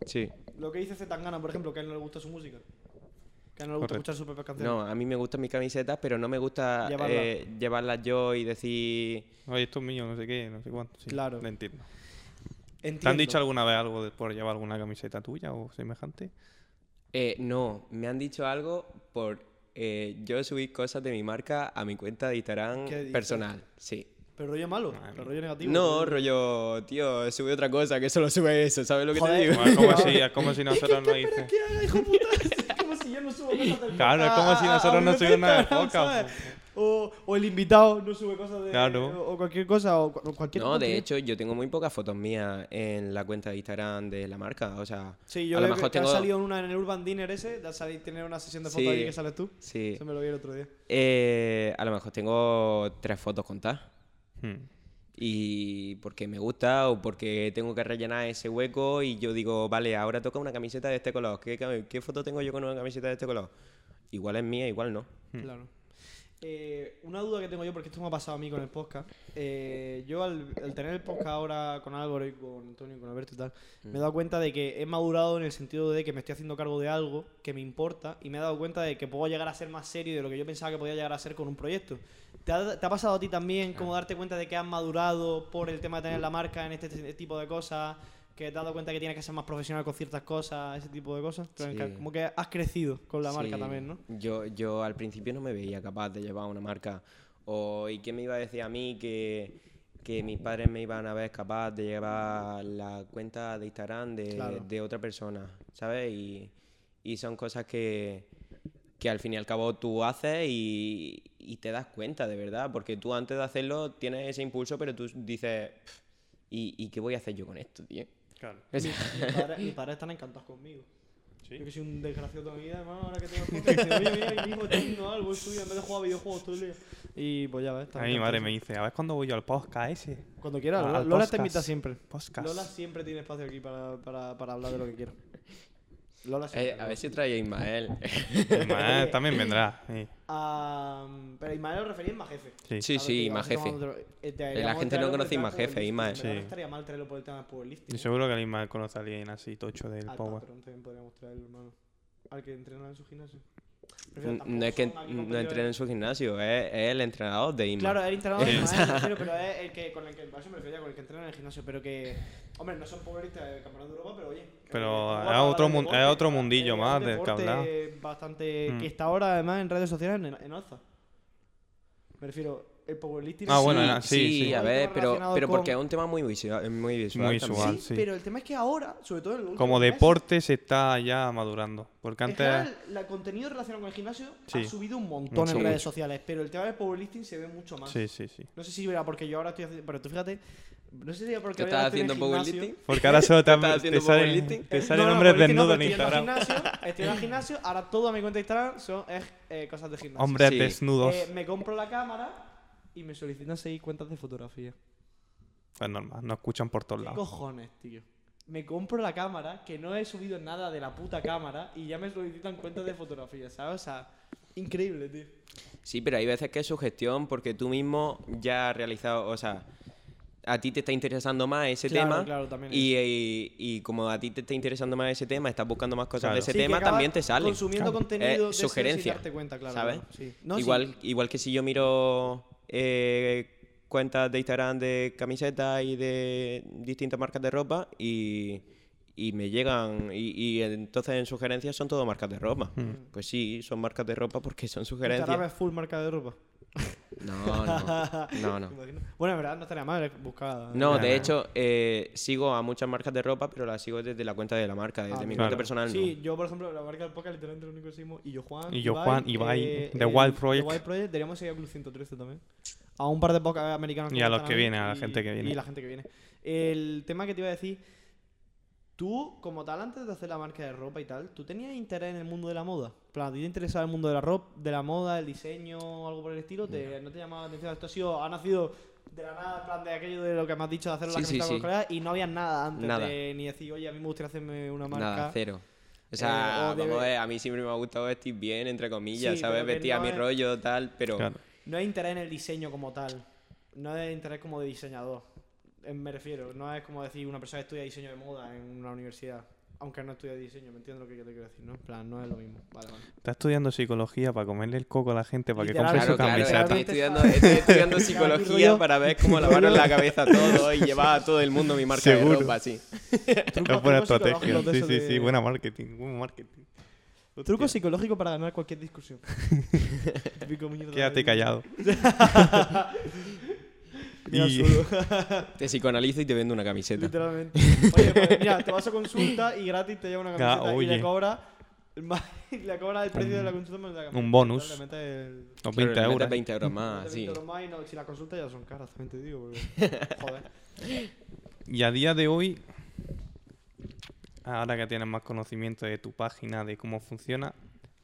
sí. Lo que dice Zetangana, por ejemplo, que a él no le gusta su música. Que a él no le gusta Correcto. escuchar sus propias canciones. No, a mí me gustan mis camisetas, pero no me gusta Llevarlas. eh, llevarlas yo y decir. Oye, esto es mío, no sé qué, no sé cuánto. Sí, Claro. Lo entiendo. ¿Te han dicho alguna vez algo de por llevar alguna camiseta tuya o semejante? Eh, no, me han dicho algo por eh, yo subir cosas de mi marca a mi cuenta de Instagram personal. Sí. Pero rollo malo, pero rollo negativo. No, rollo, tío, sube otra cosa que solo sube eso, ¿sabes lo que Joder. te digo? Bueno, es como si, *laughs* es como si nosotros no dices. ¿Qué haga, hijo puta? Es como si yo no subo cosas del Claro, es como si nosotros no subimos nada de Instagram, podcast. O, o el invitado no sube cosas de. Claro. O cualquier cosa, o cu- cualquier No, de hecho, yo tengo muy pocas fotos mías en la cuenta de Instagram de la marca, o sea, Sí, yo a lo mejor que, tengo... ha salido una en el Urban Dinner ese, de salir, tener una sesión de fotos Sí. allí que sales tú. Sí, Eso me lo vi el otro día. Eh, a lo mejor tengo tres fotos contadas. Hmm. y porque me gusta o porque tengo que rellenar ese hueco y yo digo, vale, ahora toca una camiseta de este color. ¿Qué, qué foto tengo yo con una camiseta de este color? Igual es mía, igual no. Claro. Eh, una duda que tengo yo, porque esto me ha pasado a mí con el podcast. eh, yo al, al tener el podcast ahora con Álvaro y con Antonio y con Alberto y tal, me he dado cuenta de que he madurado en el sentido de que me estoy haciendo cargo de algo que me importa y me he dado cuenta de que puedo llegar a ser más serio de lo que yo pensaba que podía llegar a ser con un proyecto. ¿Te ha, te ha pasado a ti también como darte cuenta de que has madurado por el tema de tener la marca en este t- tipo de cosas? Que te has dado cuenta que tienes que ser más profesional con ciertas cosas, ese tipo de cosas. Sí. Como que has crecido con la marca también, ¿no? Yo, yo al principio no me veía capaz de llevar una marca. O, ¿Y quién me iba a decir a mí que, que mis padres me iban a ver capaz de llevar la cuenta de Instagram de, Claro. de otra persona? ¿Sabes? Y, y son cosas que, que al fin y al cabo tú haces y, y te das cuenta de verdad, porque tú antes de hacerlo tienes ese impulso, pero tú dices, "Pff, ¿y, y qué voy a hacer yo con esto, tío? Claro. Mis padres, mis padres están encantados conmigo. Sí. Yo que soy un desgraciado toda mi vida, hermano, ahora que tengo podcast, dice, oye, mira, mi hijo está haciendo algo el suyo en vez de jugar a videojuegos todo el día. Y pues ya ves. A mi madre me dice, a ver cuándo voy yo al podcast ese. Cuando quieras, Lola, Lola te invita siempre. Podcast. Lola siempre tiene espacio aquí para, para, para hablar de lo que quiera. Lola eh, a ver si trae a Ismael. Madre también vendrá. sí. Ah, pero Ismael lo refería en más jefe. Sí. Sí, sí, más jefe. La gente no conoce más jefe, Ismael. Sí. Sí. No estaría mal traerlo por el tema. Y seguro que el Ismael conoce a alguien así tocho del Al Power. patrón también podríamos traerlo, hermano. Al que entrena en su gimnasio. Prefiero, No es que no entrena en su gimnasio, es, es el entrenador de Ismael. Claro, es el entrenador de refiero, pero es el que, con el que, me refería, con el que entrena en el gimnasio, pero que, hombre, no son powerlistas de campeonato de Europa, pero oye. Pero es otro de deporte, es otro mundillo es más un del que deporte hablar. bastante, Mm. que está ahora además en redes sociales en, en alza. Me refiero, el powerlifting. Ah, bueno, sí, sí, sí, sí. a ver, pero, pero porque con- es un tema muy visual. Muy visual. Muy visual. Sí, sí. pero el tema es que ahora, sobre todo en los Como deporte se está ya madurando. Porque En antes. general, el contenido relacionado con el gimnasio Sí. ha subido un montón Mucho. en redes sociales, pero el tema del powerlifting se ve mucho más. Sí, sí, sí. No sé si era porque yo ahora estoy haciendo. Pero tú fíjate. No sé si era porque ¿Tú ahora estás en el haciendo powerlifting? Porque ahora solo *laughs* te, ¿Estás te haciendo sale, te salen no, no, hombres no, desnudos en yendo al Instagram. gimnasio, estoy en el gimnasio, ahora toda mi cuenta de Instagram son es, eh, cosas de gimnasio. Hombres desnudos. Eh, me compro la cámara y me solicitan seguir cuentas de fotografía. Pues normal, nos escuchan por todos ¿Qué lados. cojones, tío? Me compro la cámara, que no he subido nada de la puta cámara, y ya me solicitan cuentas de fotografía, ¿sabes? O sea, increíble, tío. Sí, pero hay veces que es su gestión porque tú mismo ya has realizado, o sea, a ti te está interesando más ese Claro, tema claro, también y, y- y como a ti te está interesando más ese tema, estás buscando más cosas Claro. de ese Sí, tema, también te sale. Consumiendo Claro. contenido Eh, de sugerencia, darte cuenta, claro. ¿sabes? claro, sí. No, sí. igual, igual que si yo miro eh, cuentas de Instagram de camisetas y de distintas marcas de ropa y, y me llegan y, y entonces en sugerencias son todo marcas de ropa. Mm. Pues sí, son marcas de ropa porque son Instagram sugerencias. es full marca de ropa. *laughs* No, no, *laughs* no, no. Bueno, en verdad no estaría mal buscar. No, de hecho, eh, sigo a muchas marcas de ropa, pero las sigo desde la cuenta de la marca, desde Ah, mi claro. cuenta personal. Sí, yo por ejemplo, la marca del podcast literalmente lo único que seguimos, y yo Juan, Y yo, Juan, Ibai, The el- Wild Project. The Wild Project, deberíamos seguir a Club 113 también. A un par de podcasts americanos. Y a los que vienen, a la gente que viene. Y la gente que viene. El tema que te iba a decir, tú, como tal, antes de hacer la marca de ropa y tal, ¿tú tenías interés en el mundo de la moda? En plan, ¿a ti te interesaba el mundo de la ropa, de la moda, el diseño, algo por el estilo? ¿Te, ¿No te llamaba la atención? Esto ha sido, ha nacido de la nada, en plan, de aquello de lo que me has dicho de hacer la Sí, sí, camiseta con sí. los colegas y no había nada antes Nada. de ni decir, oye, a mí me gustaría hacerme una marca. Nada, cero. O sea, Eh, o vamos a mí siempre me ha gustado vestir bien, entre comillas, Sí, ¿sabes? Vestir a mi es- rollo, tal, pero... Claro. No hay interés en el diseño como tal. No hay interés como de diseñador. Eh, Me refiero. No es como decir una persona que estudia diseño de moda en una universidad. Aunque no estudia diseño, ¿me entiendes lo que te quiero decir? ¿no? En plan, no es lo mismo. Vale, vale. Está estudiando psicología para comerle el coco a la gente para que compre Claro, su claro, camiseta. estoy estudiando, está- estoy estudiando *laughs* psicología para ver cómo lavaron la cabeza todo y *laughs* llevar a todo el mundo mi marca Seguro. de ropa, así. *laughs* Trucos- Es buena estrategia. Sí, sí, de- sí. Buena marketing. Buen marketing. Truco psicológico para ganar cualquier discusión. Quédate callado. Y- solo. *laughs* Te psicoanalizo y te vendo una camiseta. Literalmente. Oye, pues, mira, te vas a consulta y gratis te lleva una Ah, camiseta y le cobra más- *laughs* le cobra el precio de la consulta más de la camiseta. un bonus. Le el- Claro, 20 le metes euros. 20 euros más, sí. 20 euros más y no- si las consultas ya son caras, también te digo. Porque, *laughs* joder. Y a día de hoy, ahora que tienes más conocimiento de tu página, de cómo funciona,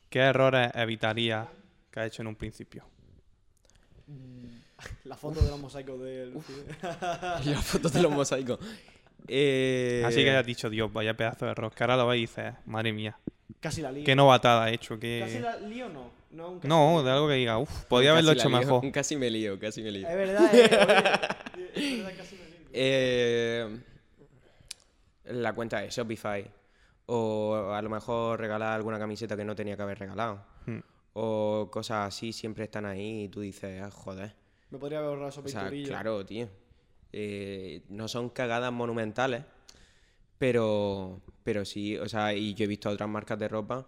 ¿qué errores evitarías que has hecho en un principio? *laughs* La foto de los mosaicos del. Y las *laughs* fotos de los mosaicos. Eh, Así que hayas dicho, Dios, vaya pedazo de. Que ahora lo ves y dices, madre mía, Casi la lío. qué novatada he hecho. ¿Casi Que... la lío no? No, un casi No, la de algo que diga, uff, podía haberlo casi hecho la lío, mejor. Casi me lío, casi me lío. Es verdad, eh, oye, *laughs* es verdad, casi me lío. Eh, la cuenta de Shopify. O a lo mejor regalar alguna camiseta que no tenía que haber regalado. Hmm. O cosas así siempre están ahí y tú dices, ah, joder. Me podría haber ahorrado esos O sea, claro, tío. Eh, no son cagadas monumentales, pero, pero sí, o sea, y yo he visto otras marcas de ropa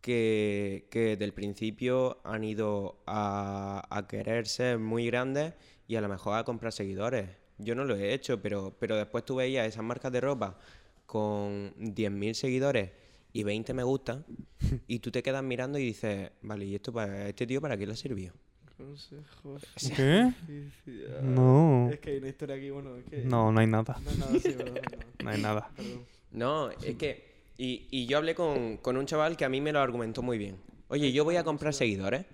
que, que del principio han ido a, a querer ser muy grandes y a lo mejor a comprar seguidores. Yo no lo he hecho, pero, pero después tú veías esas marcas de ropa con 10.000 seguidores y 20 me gusta, *laughs* y tú te quedas mirando y dices, vale, ¿y esto para este tío para qué le servido? Consejos. ¿Qué? No. Es que hay una historia aquí, bueno, es que. No, no hay nada. No es nada así, perdón. no. No hay nada. Perdón. No, es que. Y, y yo hablé con, con un chaval que a mí me lo argumentó muy bien. Oye, yo voy a comprar seguidores.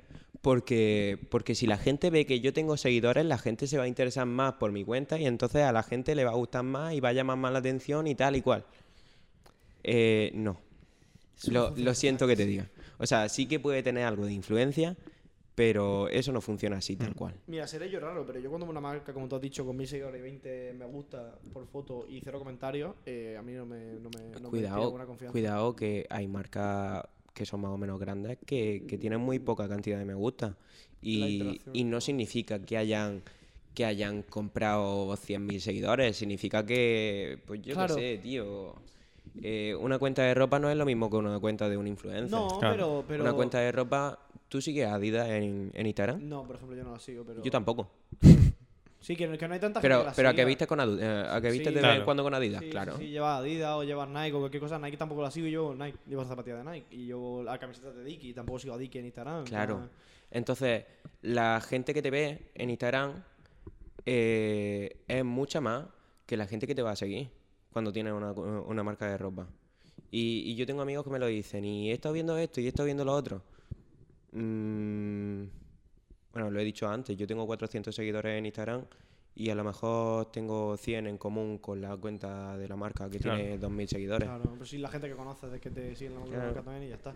Porque, porque si la gente ve que yo tengo seguidores, la gente se va a interesar más por mi cuenta y entonces a la gente le va a gustar más y va a llamar más la atención y tal y cual. Eh, no. Lo, lo siento que te diga. O sea, sí que puede tener algo de influencia, pero eso no funciona así tal cual. Mira, seré yo raro, pero yo cuando una marca, como tú has dicho, con mil seguidores y 20 me gusta por foto y cero comentarios, eh, a mí no me, no me, no me cuidado, ninguna confianza. cuidado que hay marcas que son más o menos grandes que, que tienen muy poca cantidad de me gusta. Y, y no significa que hayan que hayan comprado 100.000 seguidores. Significa que, pues yo Claro. qué sé, tío. Eh, una cuenta de ropa no es lo mismo que una cuenta de un influencer. No, Claro. pero, pero. Una cuenta de ropa, ¿tú sigues a Adidas en, en Instagram? No, por ejemplo, yo no la sigo, pero. Yo tampoco. Sí, que, que no hay tanta gente Pero, que la pero a que viste con eh, a que viste Sí. de vez en Claro. cuando con Adidas, Sí, claro. Sí, sí, llevas Adidas o llevas Nike o cualquier cosa. Nike tampoco la sigo yo, Nike. Llevo zapatillas de Nike. Y yo la camiseta de Dickie. Tampoco sigo a Dickie en Instagram. Claro. nada. Entonces, la gente que te ve en Instagram eh, es mucha más que la gente que te va a seguir cuando tienes una, una marca de ropa. Y, y yo tengo amigos que me lo dicen, y he estado viendo esto y he estado viendo lo otro. Mm, bueno, lo he dicho antes, yo tengo 400 seguidores en Instagram y a lo mejor tengo 100 en común con la cuenta de la marca que Claro. tiene 2.000 seguidores. Claro, pero sí, la gente que conoces es que te sigue en la Claro. marca también y ya está.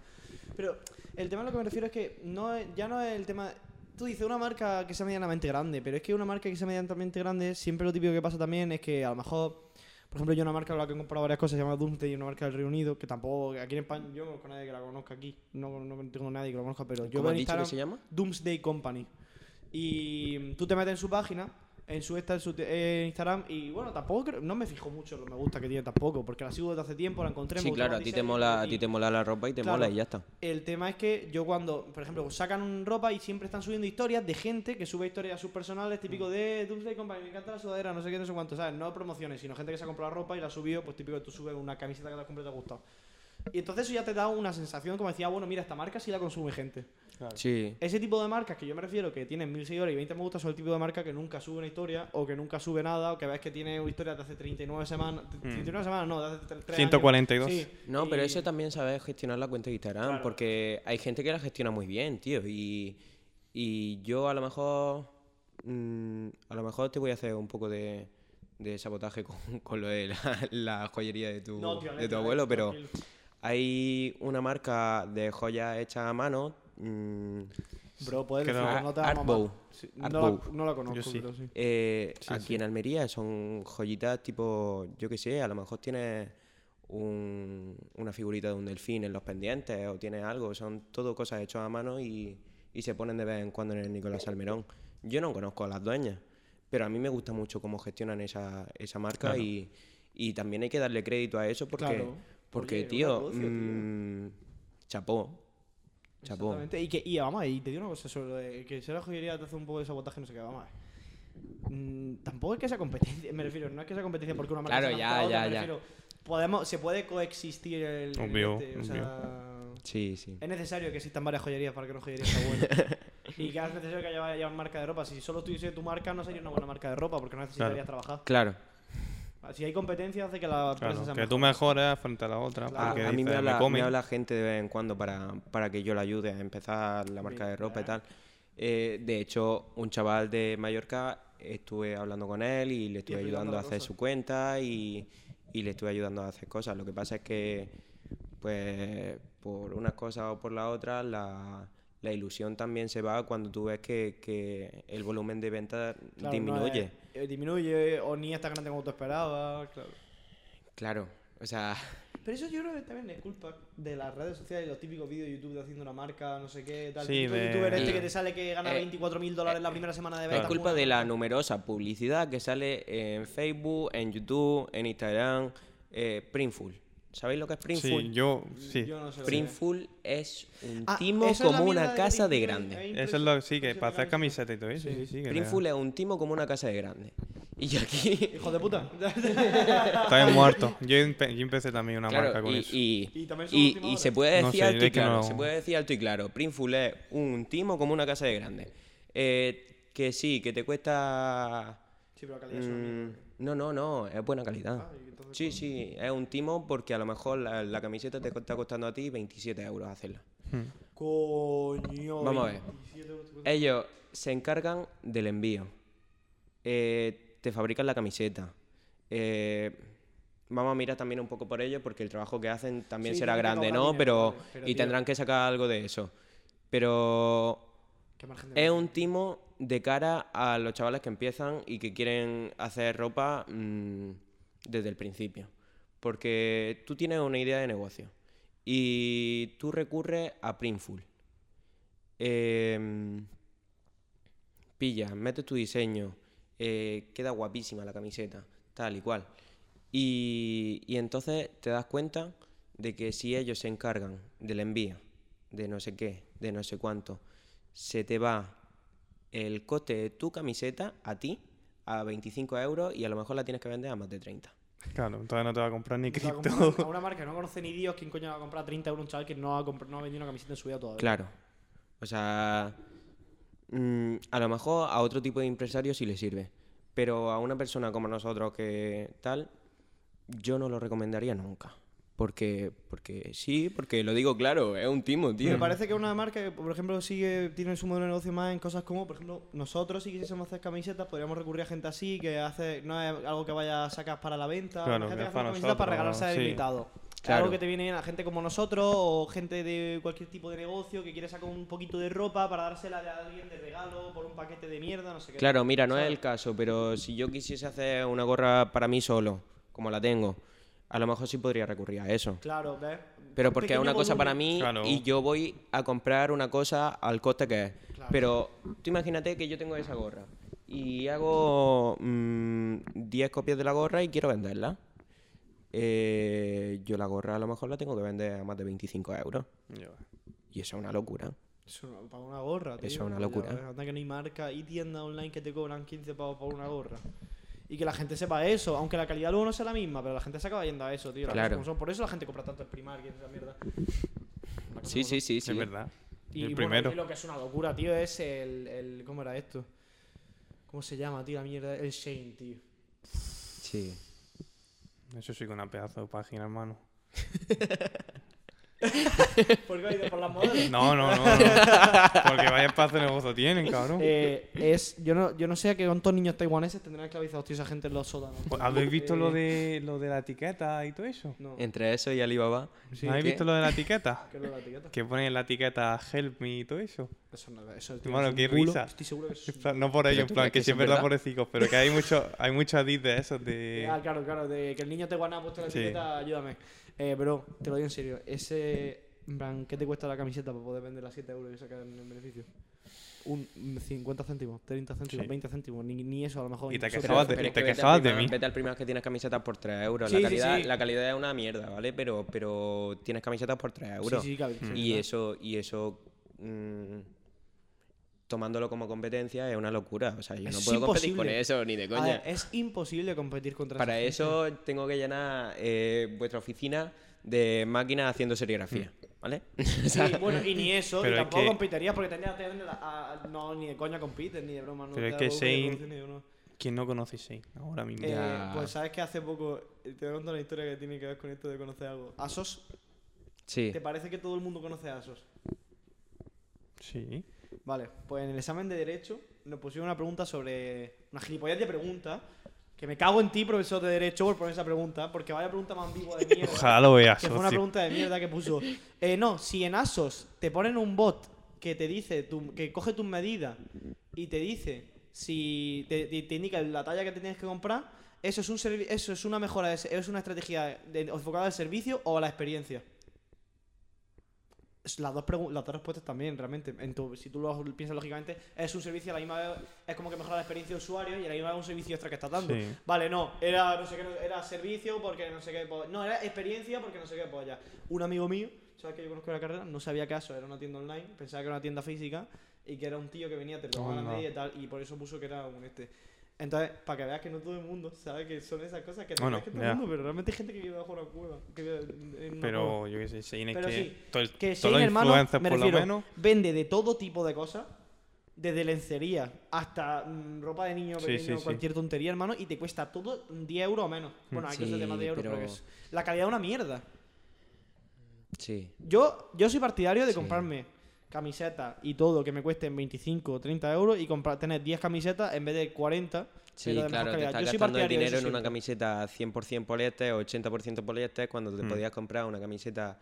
Pero el tema a lo que me refiero es que no es- ya no es el tema. Tú dices una marca que sea medianamente grande, pero es que una marca que sea medianamente grande, siempre lo típico que pasa también es que a lo mejor. Por ejemplo, yo una marca con la que he comprado varias cosas se llama Doomsday, una marca del Reino Unido, que tampoco, aquí en España, yo no conozco a nadie que la conozca aquí, no, no tengo nadie que la conozca, pero yo ¿Cómo veo has en dicho que Instagram se llama? Doomsday Company. Y tú te metes en su página, en su, esta, en su eh, Instagram, y bueno, tampoco creo- no me fijo mucho en lo me gusta que tiene tampoco, porque la sigo desde hace tiempo, la encontré. Sí, claro, a ti te mola, a y- ti te mola la ropa y te Claro. mola y ya está. el tema es que yo cuando, por ejemplo, sacan ropa y siempre están subiendo historias de gente que sube historias subpersonales típico Mm. de Doomsday Company, me encanta la sudadera, no sé qué, no sé cuánto, ¿sabes? No promociones, sino gente que se ha comprado la ropa y la ha subido, pues típico que tú subes una camiseta que te has comprado y te ha gustado. Y entonces eso ya te da una sensación como decía, bueno, mira, esta marca sí la consume gente. Sí. Ese tipo de marcas que yo me refiero, que tienen mil seguidores y 20 me gusta, son el tipo de marca que nunca sube una historia o que nunca sube nada o que ves que tiene una historia de hace 39 semanas. 39 semanas, no, de hace 3 142. Sí, No, pero y- eso también sabes gestionar la cuenta de Instagram, Claro. porque hay gente que la gestiona muy bien, tío. Y, y yo a lo mejor. mm, a lo mejor te voy a hacer un poco de, de sabotaje con, con lo de la, la joyería de tu, No, tío, de tu abuelo, pero tranquilo. Hay una marca de joyas hechas a mano. mm, Bro, puedes Creo- decirlo, no te Artbow. no, la, no la conozco, Yo sí. pero sí. eh, Sí, aquí sí. en Almería son joyitas tipo, yo qué sé, a lo mejor tienes un- una figurita de un delfín en los pendientes o tienes algo, son todo cosas hechas a mano y, y se ponen de vez en cuando en el Nicolás Salmerón. Yo no conozco a las dueñas, pero a mí me gusta mucho cómo gestionan esa, esa marca Claro. y, y también hay que darle crédito a eso porque, Claro. Porque Oye, tío, negocio, tío. mm, chapó. Chapó. Exactamente. Y, que, y vamos, y te digo una cosa sobre lo de que si la joyería te hace un poco de sabotaje, no sé qué, vamos. Mm, tampoco es que sea competencia, me refiero, no es que sea competencia porque una marca Claro, ya, ya, me ya. refiero, podemos, se puede coexistir el, Obvio, este, o sea, Sí, sí. es necesario que existan varias joyerías para que una joyería sea buena. *laughs* y que es necesario que haya, haya marca de ropa. Si solo tuviese tu marca, no sería una buena marca de ropa porque no necesitarías trabajar. Claro. Si hay competencia, hace que la empresa Claro, sea que mejor. tú mejores frente a la otra. Claro. Porque a mí me habla, me comen. habla gente de vez en cuando para, para que yo le ayude a empezar la marca de ropa y tal. Eh, de hecho, un chaval de Mallorca, estuve hablando con él y le estuve ayudando a la hacer cosa. su cuenta y, y le estuve ayudando a hacer cosas. Lo que pasa es que, pues, por unas cosas o por las otras, la, la ilusión también se va cuando tú ves que, que el volumen de venta Claro, no disminuye. es- eh, disminuye o ni es tan grande como tú esperabas. Claro. Claro, o sea, Pero eso yo creo que también es culpa de las redes sociales y los típicos vídeos de YouTube de haciendo una marca, no sé qué, tal. Sí, de- youtuber este que te sale que gana Eh, 24 mil dólares la primera semana de venta. Es culpa de la numerosa publicidad que sale en Facebook, en YouTube, en Instagram, eh, Printful. ¿Sabéis lo que es Printful? Sí, yo. Sí. Yo no sé lo que es. Printful es un Ah, timo como una de casa de grande. Eso es lo que sí, que para hacer camiseta. y todo eso. Sí, sí, sí, que Printful es un timo como una casa de grande. *laughs* Y aquí. Hijo de puta. *laughs* Estás muerto. Yo, empe- yo empecé también una marca con y, eso. y, Y se puede No decir sé, alto y es que claro. no- Se puede decir alto y claro. Printful es un timo como una casa de grande. Eh, que sí, que te cuesta. Sí, pero la calidad es una mierda. mm, no, no, no, es buena calidad. Ah, entonces, Sí, sí, es un timo porque a lo mejor la, la camiseta te está costando a ti 27 euros hacerla. Hmm. Coño. Vamos a ver. 27 euros te cuesta. Ellos se encargan del envío. Eh, te fabrican la camiseta. Eh, vamos a mirar también un poco por ellos porque el trabajo que hacen también Sí, será grande, ¿no? dinero, Pero, y tío. tendrán que sacar algo de eso. Pero Qué margen de es un timo de cara a los chavales que empiezan y que quieren hacer ropa mm, desde el principio. Porque tú tienes una idea de negocio y tú recurres a Printful. Em, pillas, metes tu diseño, eh, queda guapísima la camiseta, tal y cual. Y, y entonces te das cuenta de que si ellos se encargan del envío, de no sé qué, de no sé cuánto, se te va el coste de tu camiseta a ti a 25 euros y a lo mejor la tienes que vender a más de 30. Claro, entonces no te va a comprar ni cripto. comprar A *laughs* una marca que no conoce ni Dios, ¿quién coño va a comprar 30 euros un chaval que no ha, no ha vendido una camiseta en su vida todavía? Claro. O sea, mm, a lo mejor a otro tipo de empresario sí le sirve. Pero a una persona como nosotros que tal, yo no lo recomendaría nunca. Porque, porque sí, porque lo digo claro, es un timo, tío. Me parece que una marca que, por ejemplo, sigue tiene su modelo de negocio más en cosas como, por ejemplo, nosotros si quisiésemos hacer camisetas, podríamos recurrir a gente así, que hace no es algo que vaya a sacar para la venta, Claro, gente que hace para una camiseta para regalarse al sí. invitado. Es Claro. Algo que te viene bien a gente como nosotros o gente de cualquier tipo de negocio que quiere sacar un poquito de ropa para dársela a alguien de regalo por un paquete de mierda, no sé qué. Claro, mira, no es el caso, pero si yo quisiese hacer una gorra para mí solo, como la tengo, a lo mejor sí podría recurrir a eso. Claro, ¿ves? Pero porque es una cosa para mí Claro. y yo voy a comprar una cosa al coste que es. Claro. Pero tú imagínate que yo tengo esa gorra y hago mm, 10 copias de la gorra y quiero venderla. Eh, yo la gorra a lo mejor la tengo que vender a más de 25 euros. Y eso es una locura. Eso no- para una gorra, tío. Eso es una locura. Anda que no hay marca y tienda online que te cobran 15 pavos por una gorra. Y que la gente sepa eso, aunque la calidad luego no sea la misma, pero la gente se acaba yendo a eso, tío. Claro. son. Por eso la gente compra tanto el Primark y esa mierda. Sí, sí, sí, sí. Es verdad. Y, el bueno, primero. y lo que es una locura, tío, es el, el. ¿Cómo era esto? ¿Cómo se llama, tío? La mierda. El Shane, tío. Sí. Eso sí que una pedazo de página, hermano. *laughs* *laughs* ¿Por qué ha ido por las modelos? No, no, no. no. Porque vaya pedazo de negocio tienen, cabrón. Eh, es, yo, no, yo no sé a qué cuántos niños taiwaneses tendrán esclavizados, tío, esa gente en los sótanos. Pues, ¿Habéis visto Eh, lo de lo de la etiqueta y todo eso? No. Entre eso y Alibaba. Sí, ¿No habéis ¿qué? visto lo de la etiqueta? ¿Qué es lo de la etiqueta? Que ponen en la etiqueta help me y todo eso. Eso no eso, es un qué risa. Estoy seguro que eso es No por ello, en plan, que que sí es verdad pobrecicos, pero que hay mucho, hay muchos adits de esos *laughs* de... Ah, claro, claro, de que el niño te guarda ha puesto la Sí. etiqueta, ayúdame. Eh, bro, te lo digo en serio. Ese, en plan, ¿qué te cuesta la camiseta para poder venderla a 7 euros y sacar el beneficio? Un un 50 céntimos, 30 céntimos, Sí. 20 céntimos, ni, ni eso a lo mejor. Y te quejabas de- es te que de mí. Vete al Primark que tienes camisetas por 3 euros. Sí, la, calidad, sí. la calidad es una mierda, ¿vale? Pero, pero tienes camisetas por 3 euros. Sí, sí, cabe, sí, y eso, y eso mm, tomándolo como competencia es una locura. O sea, yo Es no puedo competir con eso, ni de coña. ver, es imposible competir contra Para esa gente. eso tengo que llenar eh, vuestra oficina de máquinas haciendo serigrafía, ¿vale? *laughs* Sea, Sí, bueno, y ni eso, Pero y es tampoco que- competirías porque tendrías que tener a- a- No, ni de coña compites, ni de broma. No Pero te es que hago Shane-. ¿Quién no conoce Shane ahora mismo? Eh, Ya. pues sabes que hace poco eh, te voy a contar una historia que tiene que ver con esto de conocer algo. Asos, sí. ¿te parece que todo el mundo conoce a Asos? Sí. Vale, pues en el examen de Derecho nos pusieron una pregunta sobre. Una gilipollez de pregunta. Que me cago en ti, profesor de Derecho, por poner esa pregunta. Porque vaya pregunta más ambigua de mierda. Ojalá lo veas, que fue una pregunta de mierda que puso. Eh, no, si en Asos te ponen un bot que te dice, tu- que coge tus medidas y te dice si te, te- te indica la talla que te tienes que comprar, eso es un eso es una mejora, de es una estrategia de- enfocada al servicio o a la experiencia. Las dos, las dos respuestas también, realmente. En tu- si tú lo piensas lógicamente, es un servicio a la misma vez, es como que mejora la experiencia de usuario y a la misma vez un servicio extra que estás dando. Sí. Vale, no, era no sé qué, no- era servicio porque no sé qué, no, era experiencia porque no sé qué polla. Un amigo mío, sabes que yo conozco la carrera, no sabía eso era una tienda online, pensaba que era una tienda física y que era un tío que venía, te la Anda. medida y tal, y por eso puso que era un este. Entonces, para que veas que no todo el mundo sabe que son esas cosas que Bueno, que todo el mundo, pero realmente hay gente que vive bajo una cueva. Que vive en una cueva. Pero yo qué sé, Shein es Pero que, sí, todo el- Que los hermano, me por lo refiero, menos. vende de todo tipo de cosas. Desde lencería hasta mm, ropa de niño pequeño, sí, sí. cualquier tontería, hermano, y te cuesta todo 10 euros o menos. Bueno, hay Sí, cosas de más de euros, pero, pero- que es- la calidad es una mierda. Sí. Yo, yo soy partidario de Sí. comprarme camisetas y todo que me cuesten 25 o 30 euros y comprar, tener 10 camisetas en vez de 40. Sí, de mejor claro, te calidad. estás Yo soy gastando el partidario de dinero en una camiseta 100% poliéster, 80% poliéster, cuando te Mm. podías comprar una camiseta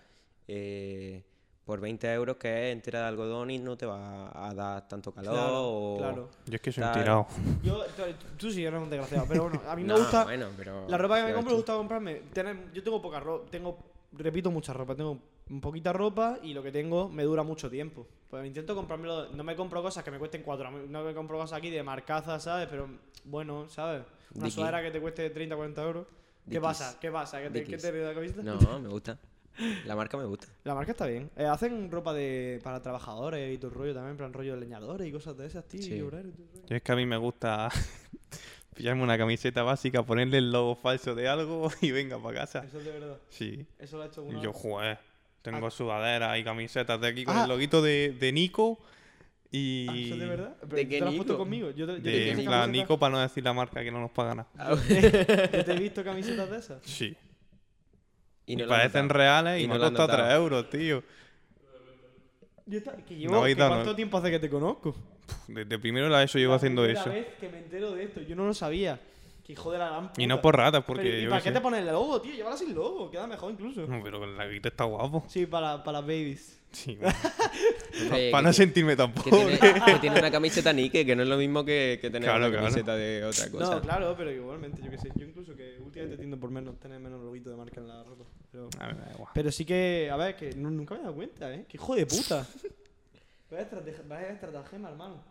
eh, por 20 euros que es entera de algodón y no te va a dar tanto calor Claro, o... claro. Yo es que soy un tirado. Yo, tú, tú sí eres un desgraciado, pero bueno, a mí *laughs* me No, gusta. bueno, pero... La ropa que me compro me gusta comprarme. Tener, yo tengo poca ropa, tengo, repito, mucha ropa. Tengo poquita ropa y lo que tengo me dura mucho tiempo. Pues intento comprármelo. No me compro cosas que me cuesten cuatro. No me compro cosas aquí de marcaza, ¿sabes? Pero bueno, ¿sabes? Una Dickies. sudadera que te cueste 30, 40 euros. ¿Qué Dickies. pasa? ¿Qué pasa? ¿Qué te, ¿qué te ríes de la camiseta? No, me gusta. La marca me gusta. La marca está bien. Eh, hacen ropa de para trabajadores y todo el rollo también, en plan rollo de leñadores y cosas de esas, tío. Sí. Y obreros. Yo es que a mí me gusta *laughs* pillarme una camiseta básica, ponerle el logo falso de algo *laughs* y venga para casa. Eso es de verdad. Sí. Eso lo ha hecho Y una yo, joder, tengo sudaderas y camisetas de aquí con Ah. el loguito de, de Nico y... Ah, ¿Eso es de verdad? ¿Pero ¿De qué te Nico? conmigo? Yo te, yo te De, plan, camisetas- Nico para no decir la marca que no nos paga nada. *laughs* yo te he visto camisetas de esas. Sí. Y no parecen notado. reales y, Y me no lo han han costado 3 notado. euros, tío. Yo esta- que No llevo, habéis que ¿Cuánto ¿no? tiempo hace que te conozco? Desde primero la ESO llevo La haciendo eso. vez que me entero de esto. Yo no lo sabía. Que hijo de la gran Y no por ratas, Pero, porque ¿Y yo para qué sé. te pones el logo, tío? Llévala sin logo. Queda mejor incluso. No, pero con la guita está guapo. Sí, para, para las babies. Sí, *laughs* bueno, para no ti- sentirme que tampoco. tiene, que tiene una camiseta Nike, que no es lo mismo que, que tener Claro, una claro. camiseta de otra cosa. No, claro, pero igualmente, yo qué sé. Yo incluso que últimamente tiendo por menos tener menos loguito de marca en la ropa. Pero, A igual. pero sí que, a ver, que nu- nunca me he dado cuenta, ¿eh? Que hijo de puta. *laughs* Vaya estratagema, hermano.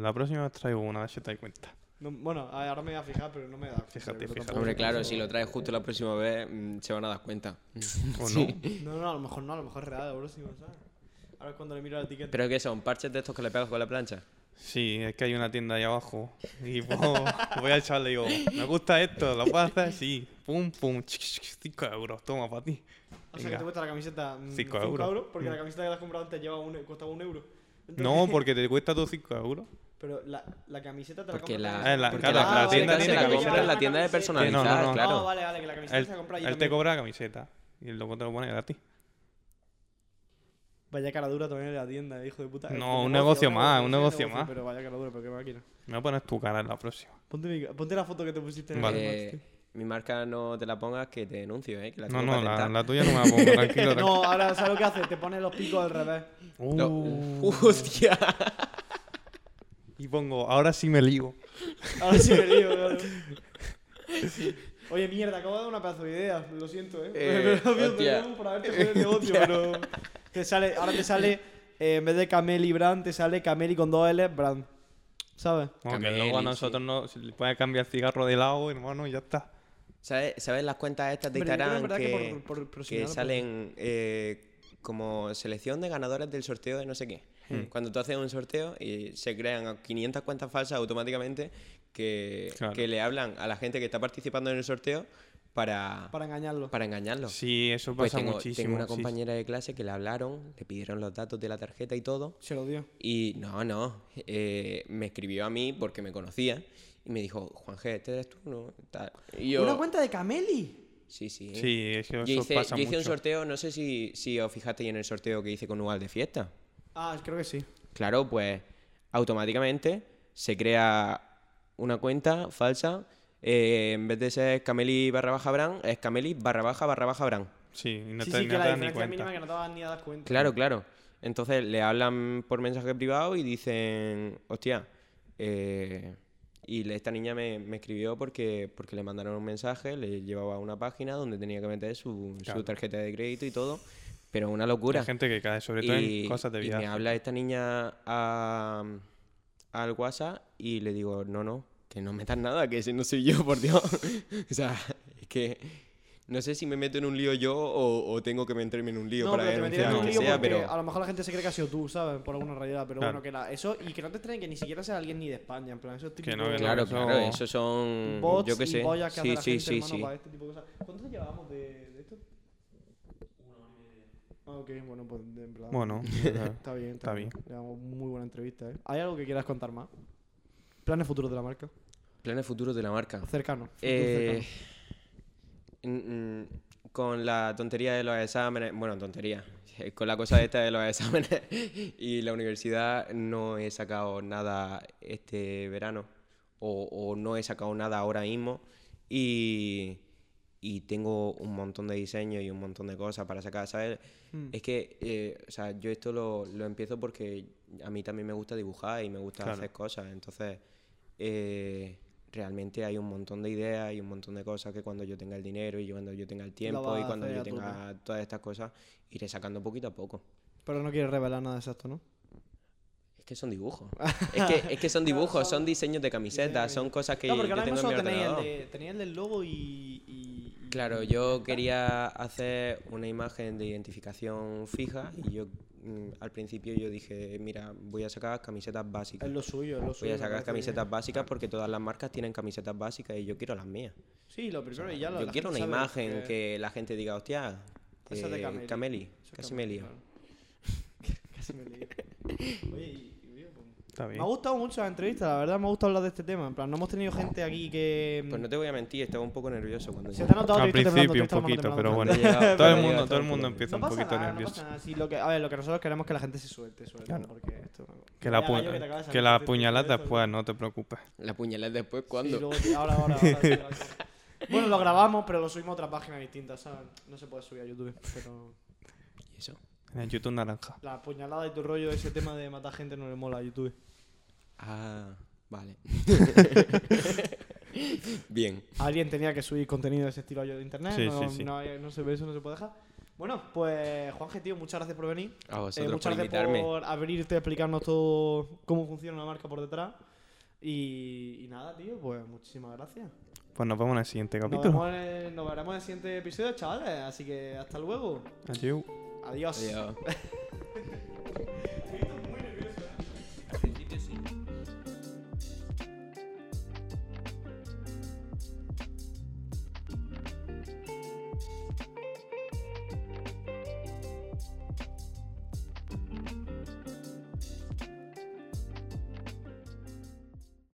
La próxima vez traigo una, a ver si te das cuenta. No, bueno, ahora me voy a fijar, pero no me cuenta. Fíjate, fíjate. Hombre, claro, si lo traes justo la próxima vez, mm, se van a dar cuenta. *laughs* ¿O Sí. no? No, no, a lo mejor no, a lo mejor es real, la próxima, ¿sabes? Ahora es cuando le miro la etiqueta. ¿Pero qué son? ¿Parches de estos que le pegas con la plancha? Sí, es que hay una tienda ahí abajo. Y pues, *laughs* voy al chaval y digo, me gusta esto, ¿lo puedes hacer? Sí. Pum, pum, 5 euros, toma para ti. O sea, que Venga. te cuesta la camiseta 5 Cinco euros. euros. porque Mm. la camiseta que te has comprado antes lleva un, costaba un euro. Entonces- No, porque te cuesta todo 5 euros. Pero la, la camiseta te la Porque compras la. Eh, la- porque claro, la, la camiseta tienda tiene la compra en la tienda de Sí, no, no, personalizar, no. Ah, claro. vale, vale, que la camiseta Él, se la compra allí él te cobra la camiseta. Y el logo te lo pone gratis. Vaya cara dura también en la tienda, hijo de puta. No, un negocio más, un negocio más. Pero vaya cara dura, pero qué máquina. Me voy a poner tu cara en la próxima. Ponte, mi- ponte la foto que te pusiste en Vale. el Eh, Max, mi marca no te la pongas que te denuncio, ¿eh? Que la No, no, la, la tuya no me la pongo, *laughs* tranquilo. No, ahora ¿sabes lo que hace? Te pone los picos al revés. No. Uh, *laughs* ¡Hostia! Y pongo, ahora sí me lío. *laughs* Ahora sí me lío, claro. *laughs* Oye, mierda, acabo de dar una pedazo de idea, lo siento, ¿eh? Eh, *laughs* Perdón, hostia. perdón por haberte jodido el negocio, pero... Te sale, ahora te sale, eh, en vez de Cameli Brand, te sale Cameli con dos L Brand. ¿Sabes? Que Cameli, luego a sí. nosotros no, se le puede cambiar el cigarro de lado, hermano, y ya está. ¿Sabes, ¿Sabes las cuentas estas de Instagram que, por- por que proximidad, salen eh, como selección de ganadores del sorteo de no sé qué? Hmm. Cuando tú haces un sorteo y se crean 500 cuentas falsas automáticamente que, Claro. que le hablan a la gente que está participando en el sorteo para, Para engañarlo. para engañarlos. Sí, eso Pues pasa tengo, muchísimo. tengo una sí, compañera de clase que le hablaron, le pidieron los datos de la tarjeta y todo. Se lo dio. Y no, no, eh, me escribió a mí porque me conocía y me dijo, Juan G, ¿este eres tú? No. Y yo, ¿Una cuenta de Cameli? sí, sí. Sí, sí es que Yo eso hice, pasa yo hice un sorteo, no sé si, si os fijasteis en el sorteo que hice con Uval de fiesta. Ah, creo que sí. Claro, pues automáticamente se crea una cuenta falsa. eh, en vez de ser Cameli barra baja Bran, es Cameli barra baja barra baja Bran. Sí, y no sí, te, sí, no que te la das ni diferencia cuenta. mínima que no te vas ni a dar cuenta. Claro, claro. Entonces le hablan por mensaje privado y dicen, hostia, eh, y esta niña me, me escribió porque, porque le mandaron un mensaje, le llevaba a una página donde tenía que meter su, su tarjeta de crédito y todo, pero una locura. Hay gente que cae, sobre todo y, en cosas de y viaje. me habla esta niña a- al WhatsApp y le digo, no, no, que no metas nada, que ese no soy yo, por Dios. *laughs* o sea, es que No sé si me meto en un lío yo o, o tengo que meterme en un lío No, para pero te metieras denunciar en un que lío sea, pero a lo mejor la gente se cree que ha sido tú, ¿sabes? Por alguna realidad. Pero Claro. bueno, que la, eso. Y que no te extrañe que ni siquiera sea alguien ni de España. En plan, eso es típico. no, que no, claro, eso- claro, esos son bots yo qué y sé. pollas que Sí, hace la sí, gente, sí, hermano, sí. para este tipo de cosas. ¿Cuánto llevábamos de, ok, bueno, pues en plan. Bueno, *laughs* Está bien, está, Está bien. Llevamos muy buena entrevista, ¿eh? ¿Hay algo que quieras contar más? Planes futuros de la marca. Planes futuros de la marca. Cercano. Eh, cercano. con la tontería de los exámenes, bueno, tontería, eh, con la cosa esta de los *laughs* exámenes y la universidad no he sacado nada este verano o, o no he sacado nada ahora mismo y, y tengo un montón de diseños y un montón de cosas para sacar, ¿sabes? Mm. Es que, eh, o sea, yo esto lo, lo empiezo porque a mí también me gusta dibujar y me gusta Claro. hacer cosas. Entonces, eh, realmente hay un montón de ideas y un montón de cosas que cuando yo tenga el dinero y cuando yo tenga el tiempo y cuando yo tenga todas estas cosas, iré sacando poquito a poco. Pero no quieres revelar nada exacto, ¿no? Es que son dibujos. *laughs* es, que, es que son dibujos, son diseños de camisetas, son cosas que no, porque yo ahora mismo tengo en mi tenéis el, ordenador. de, tenéis el del logo y- Claro, yo quería hacer una imagen de identificación fija y yo mm, al principio yo dije, mira, voy a sacar camisetas básicas. Es lo suyo, es lo suyo. Voy a sacar camisetas bien. básicas porque todas las marcas tienen camisetas básicas y yo quiero las mías. Sí, lo primero y ya lo yo quiero una imagen que... la gente diga, hostia, Esa es de eh, Cameli. *laughs* Casi me lío. Casi me lío. Oye, pues, Me ha gustado mucho la entrevista, la verdad me ha gustado hablar de este tema. En plan, no hemos tenido gente aquí que. Pues no te voy a mentir, estaba un poco nervioso cuando Se te ha notado Al temblando, principio un poquito, pero bueno. Todo el mundo, todo el mundo empieza No un poquito nada, nervioso. Sí, lo que, a ver, lo que nosotros queremos es que la gente se suelte, sobre Claro. todo, porque esto... Que la, pu- que la después, no te preocupes. La puñalada después, Sí, ¿cuándo? luego, tío, ahora, ahora, ahora, sí, ahora, sí. Bueno, lo grabamos, pero lo subimos a otra página distinta, ¿sabes? No se puede subir a YouTube, pero... ¿Y eso? En YouTube naranja. La puñalada y tu rollo, ese tema de matar gente no le mola a YouTube. Ah, vale. *laughs* Bien. Alguien tenía que subir contenido de ese estilo yo de internet, Sí, no, sí, sí. No, hay- no se ve eso, no se puede dejar. Bueno, pues Juanje, tío, muchas gracias por venir. A Eh, vosotros muchas por gracias invitarme. por abrirte a explicarnos todo cómo funciona una marca por detrás. Y, y nada, tío, pues muchísimas gracias. Pues nos vemos en el siguiente Nos, capítulo. vemos en el- nos veremos en el siguiente episodio, chavales. Así que hasta luego. Adiós. Adiós. Adiós. *laughs*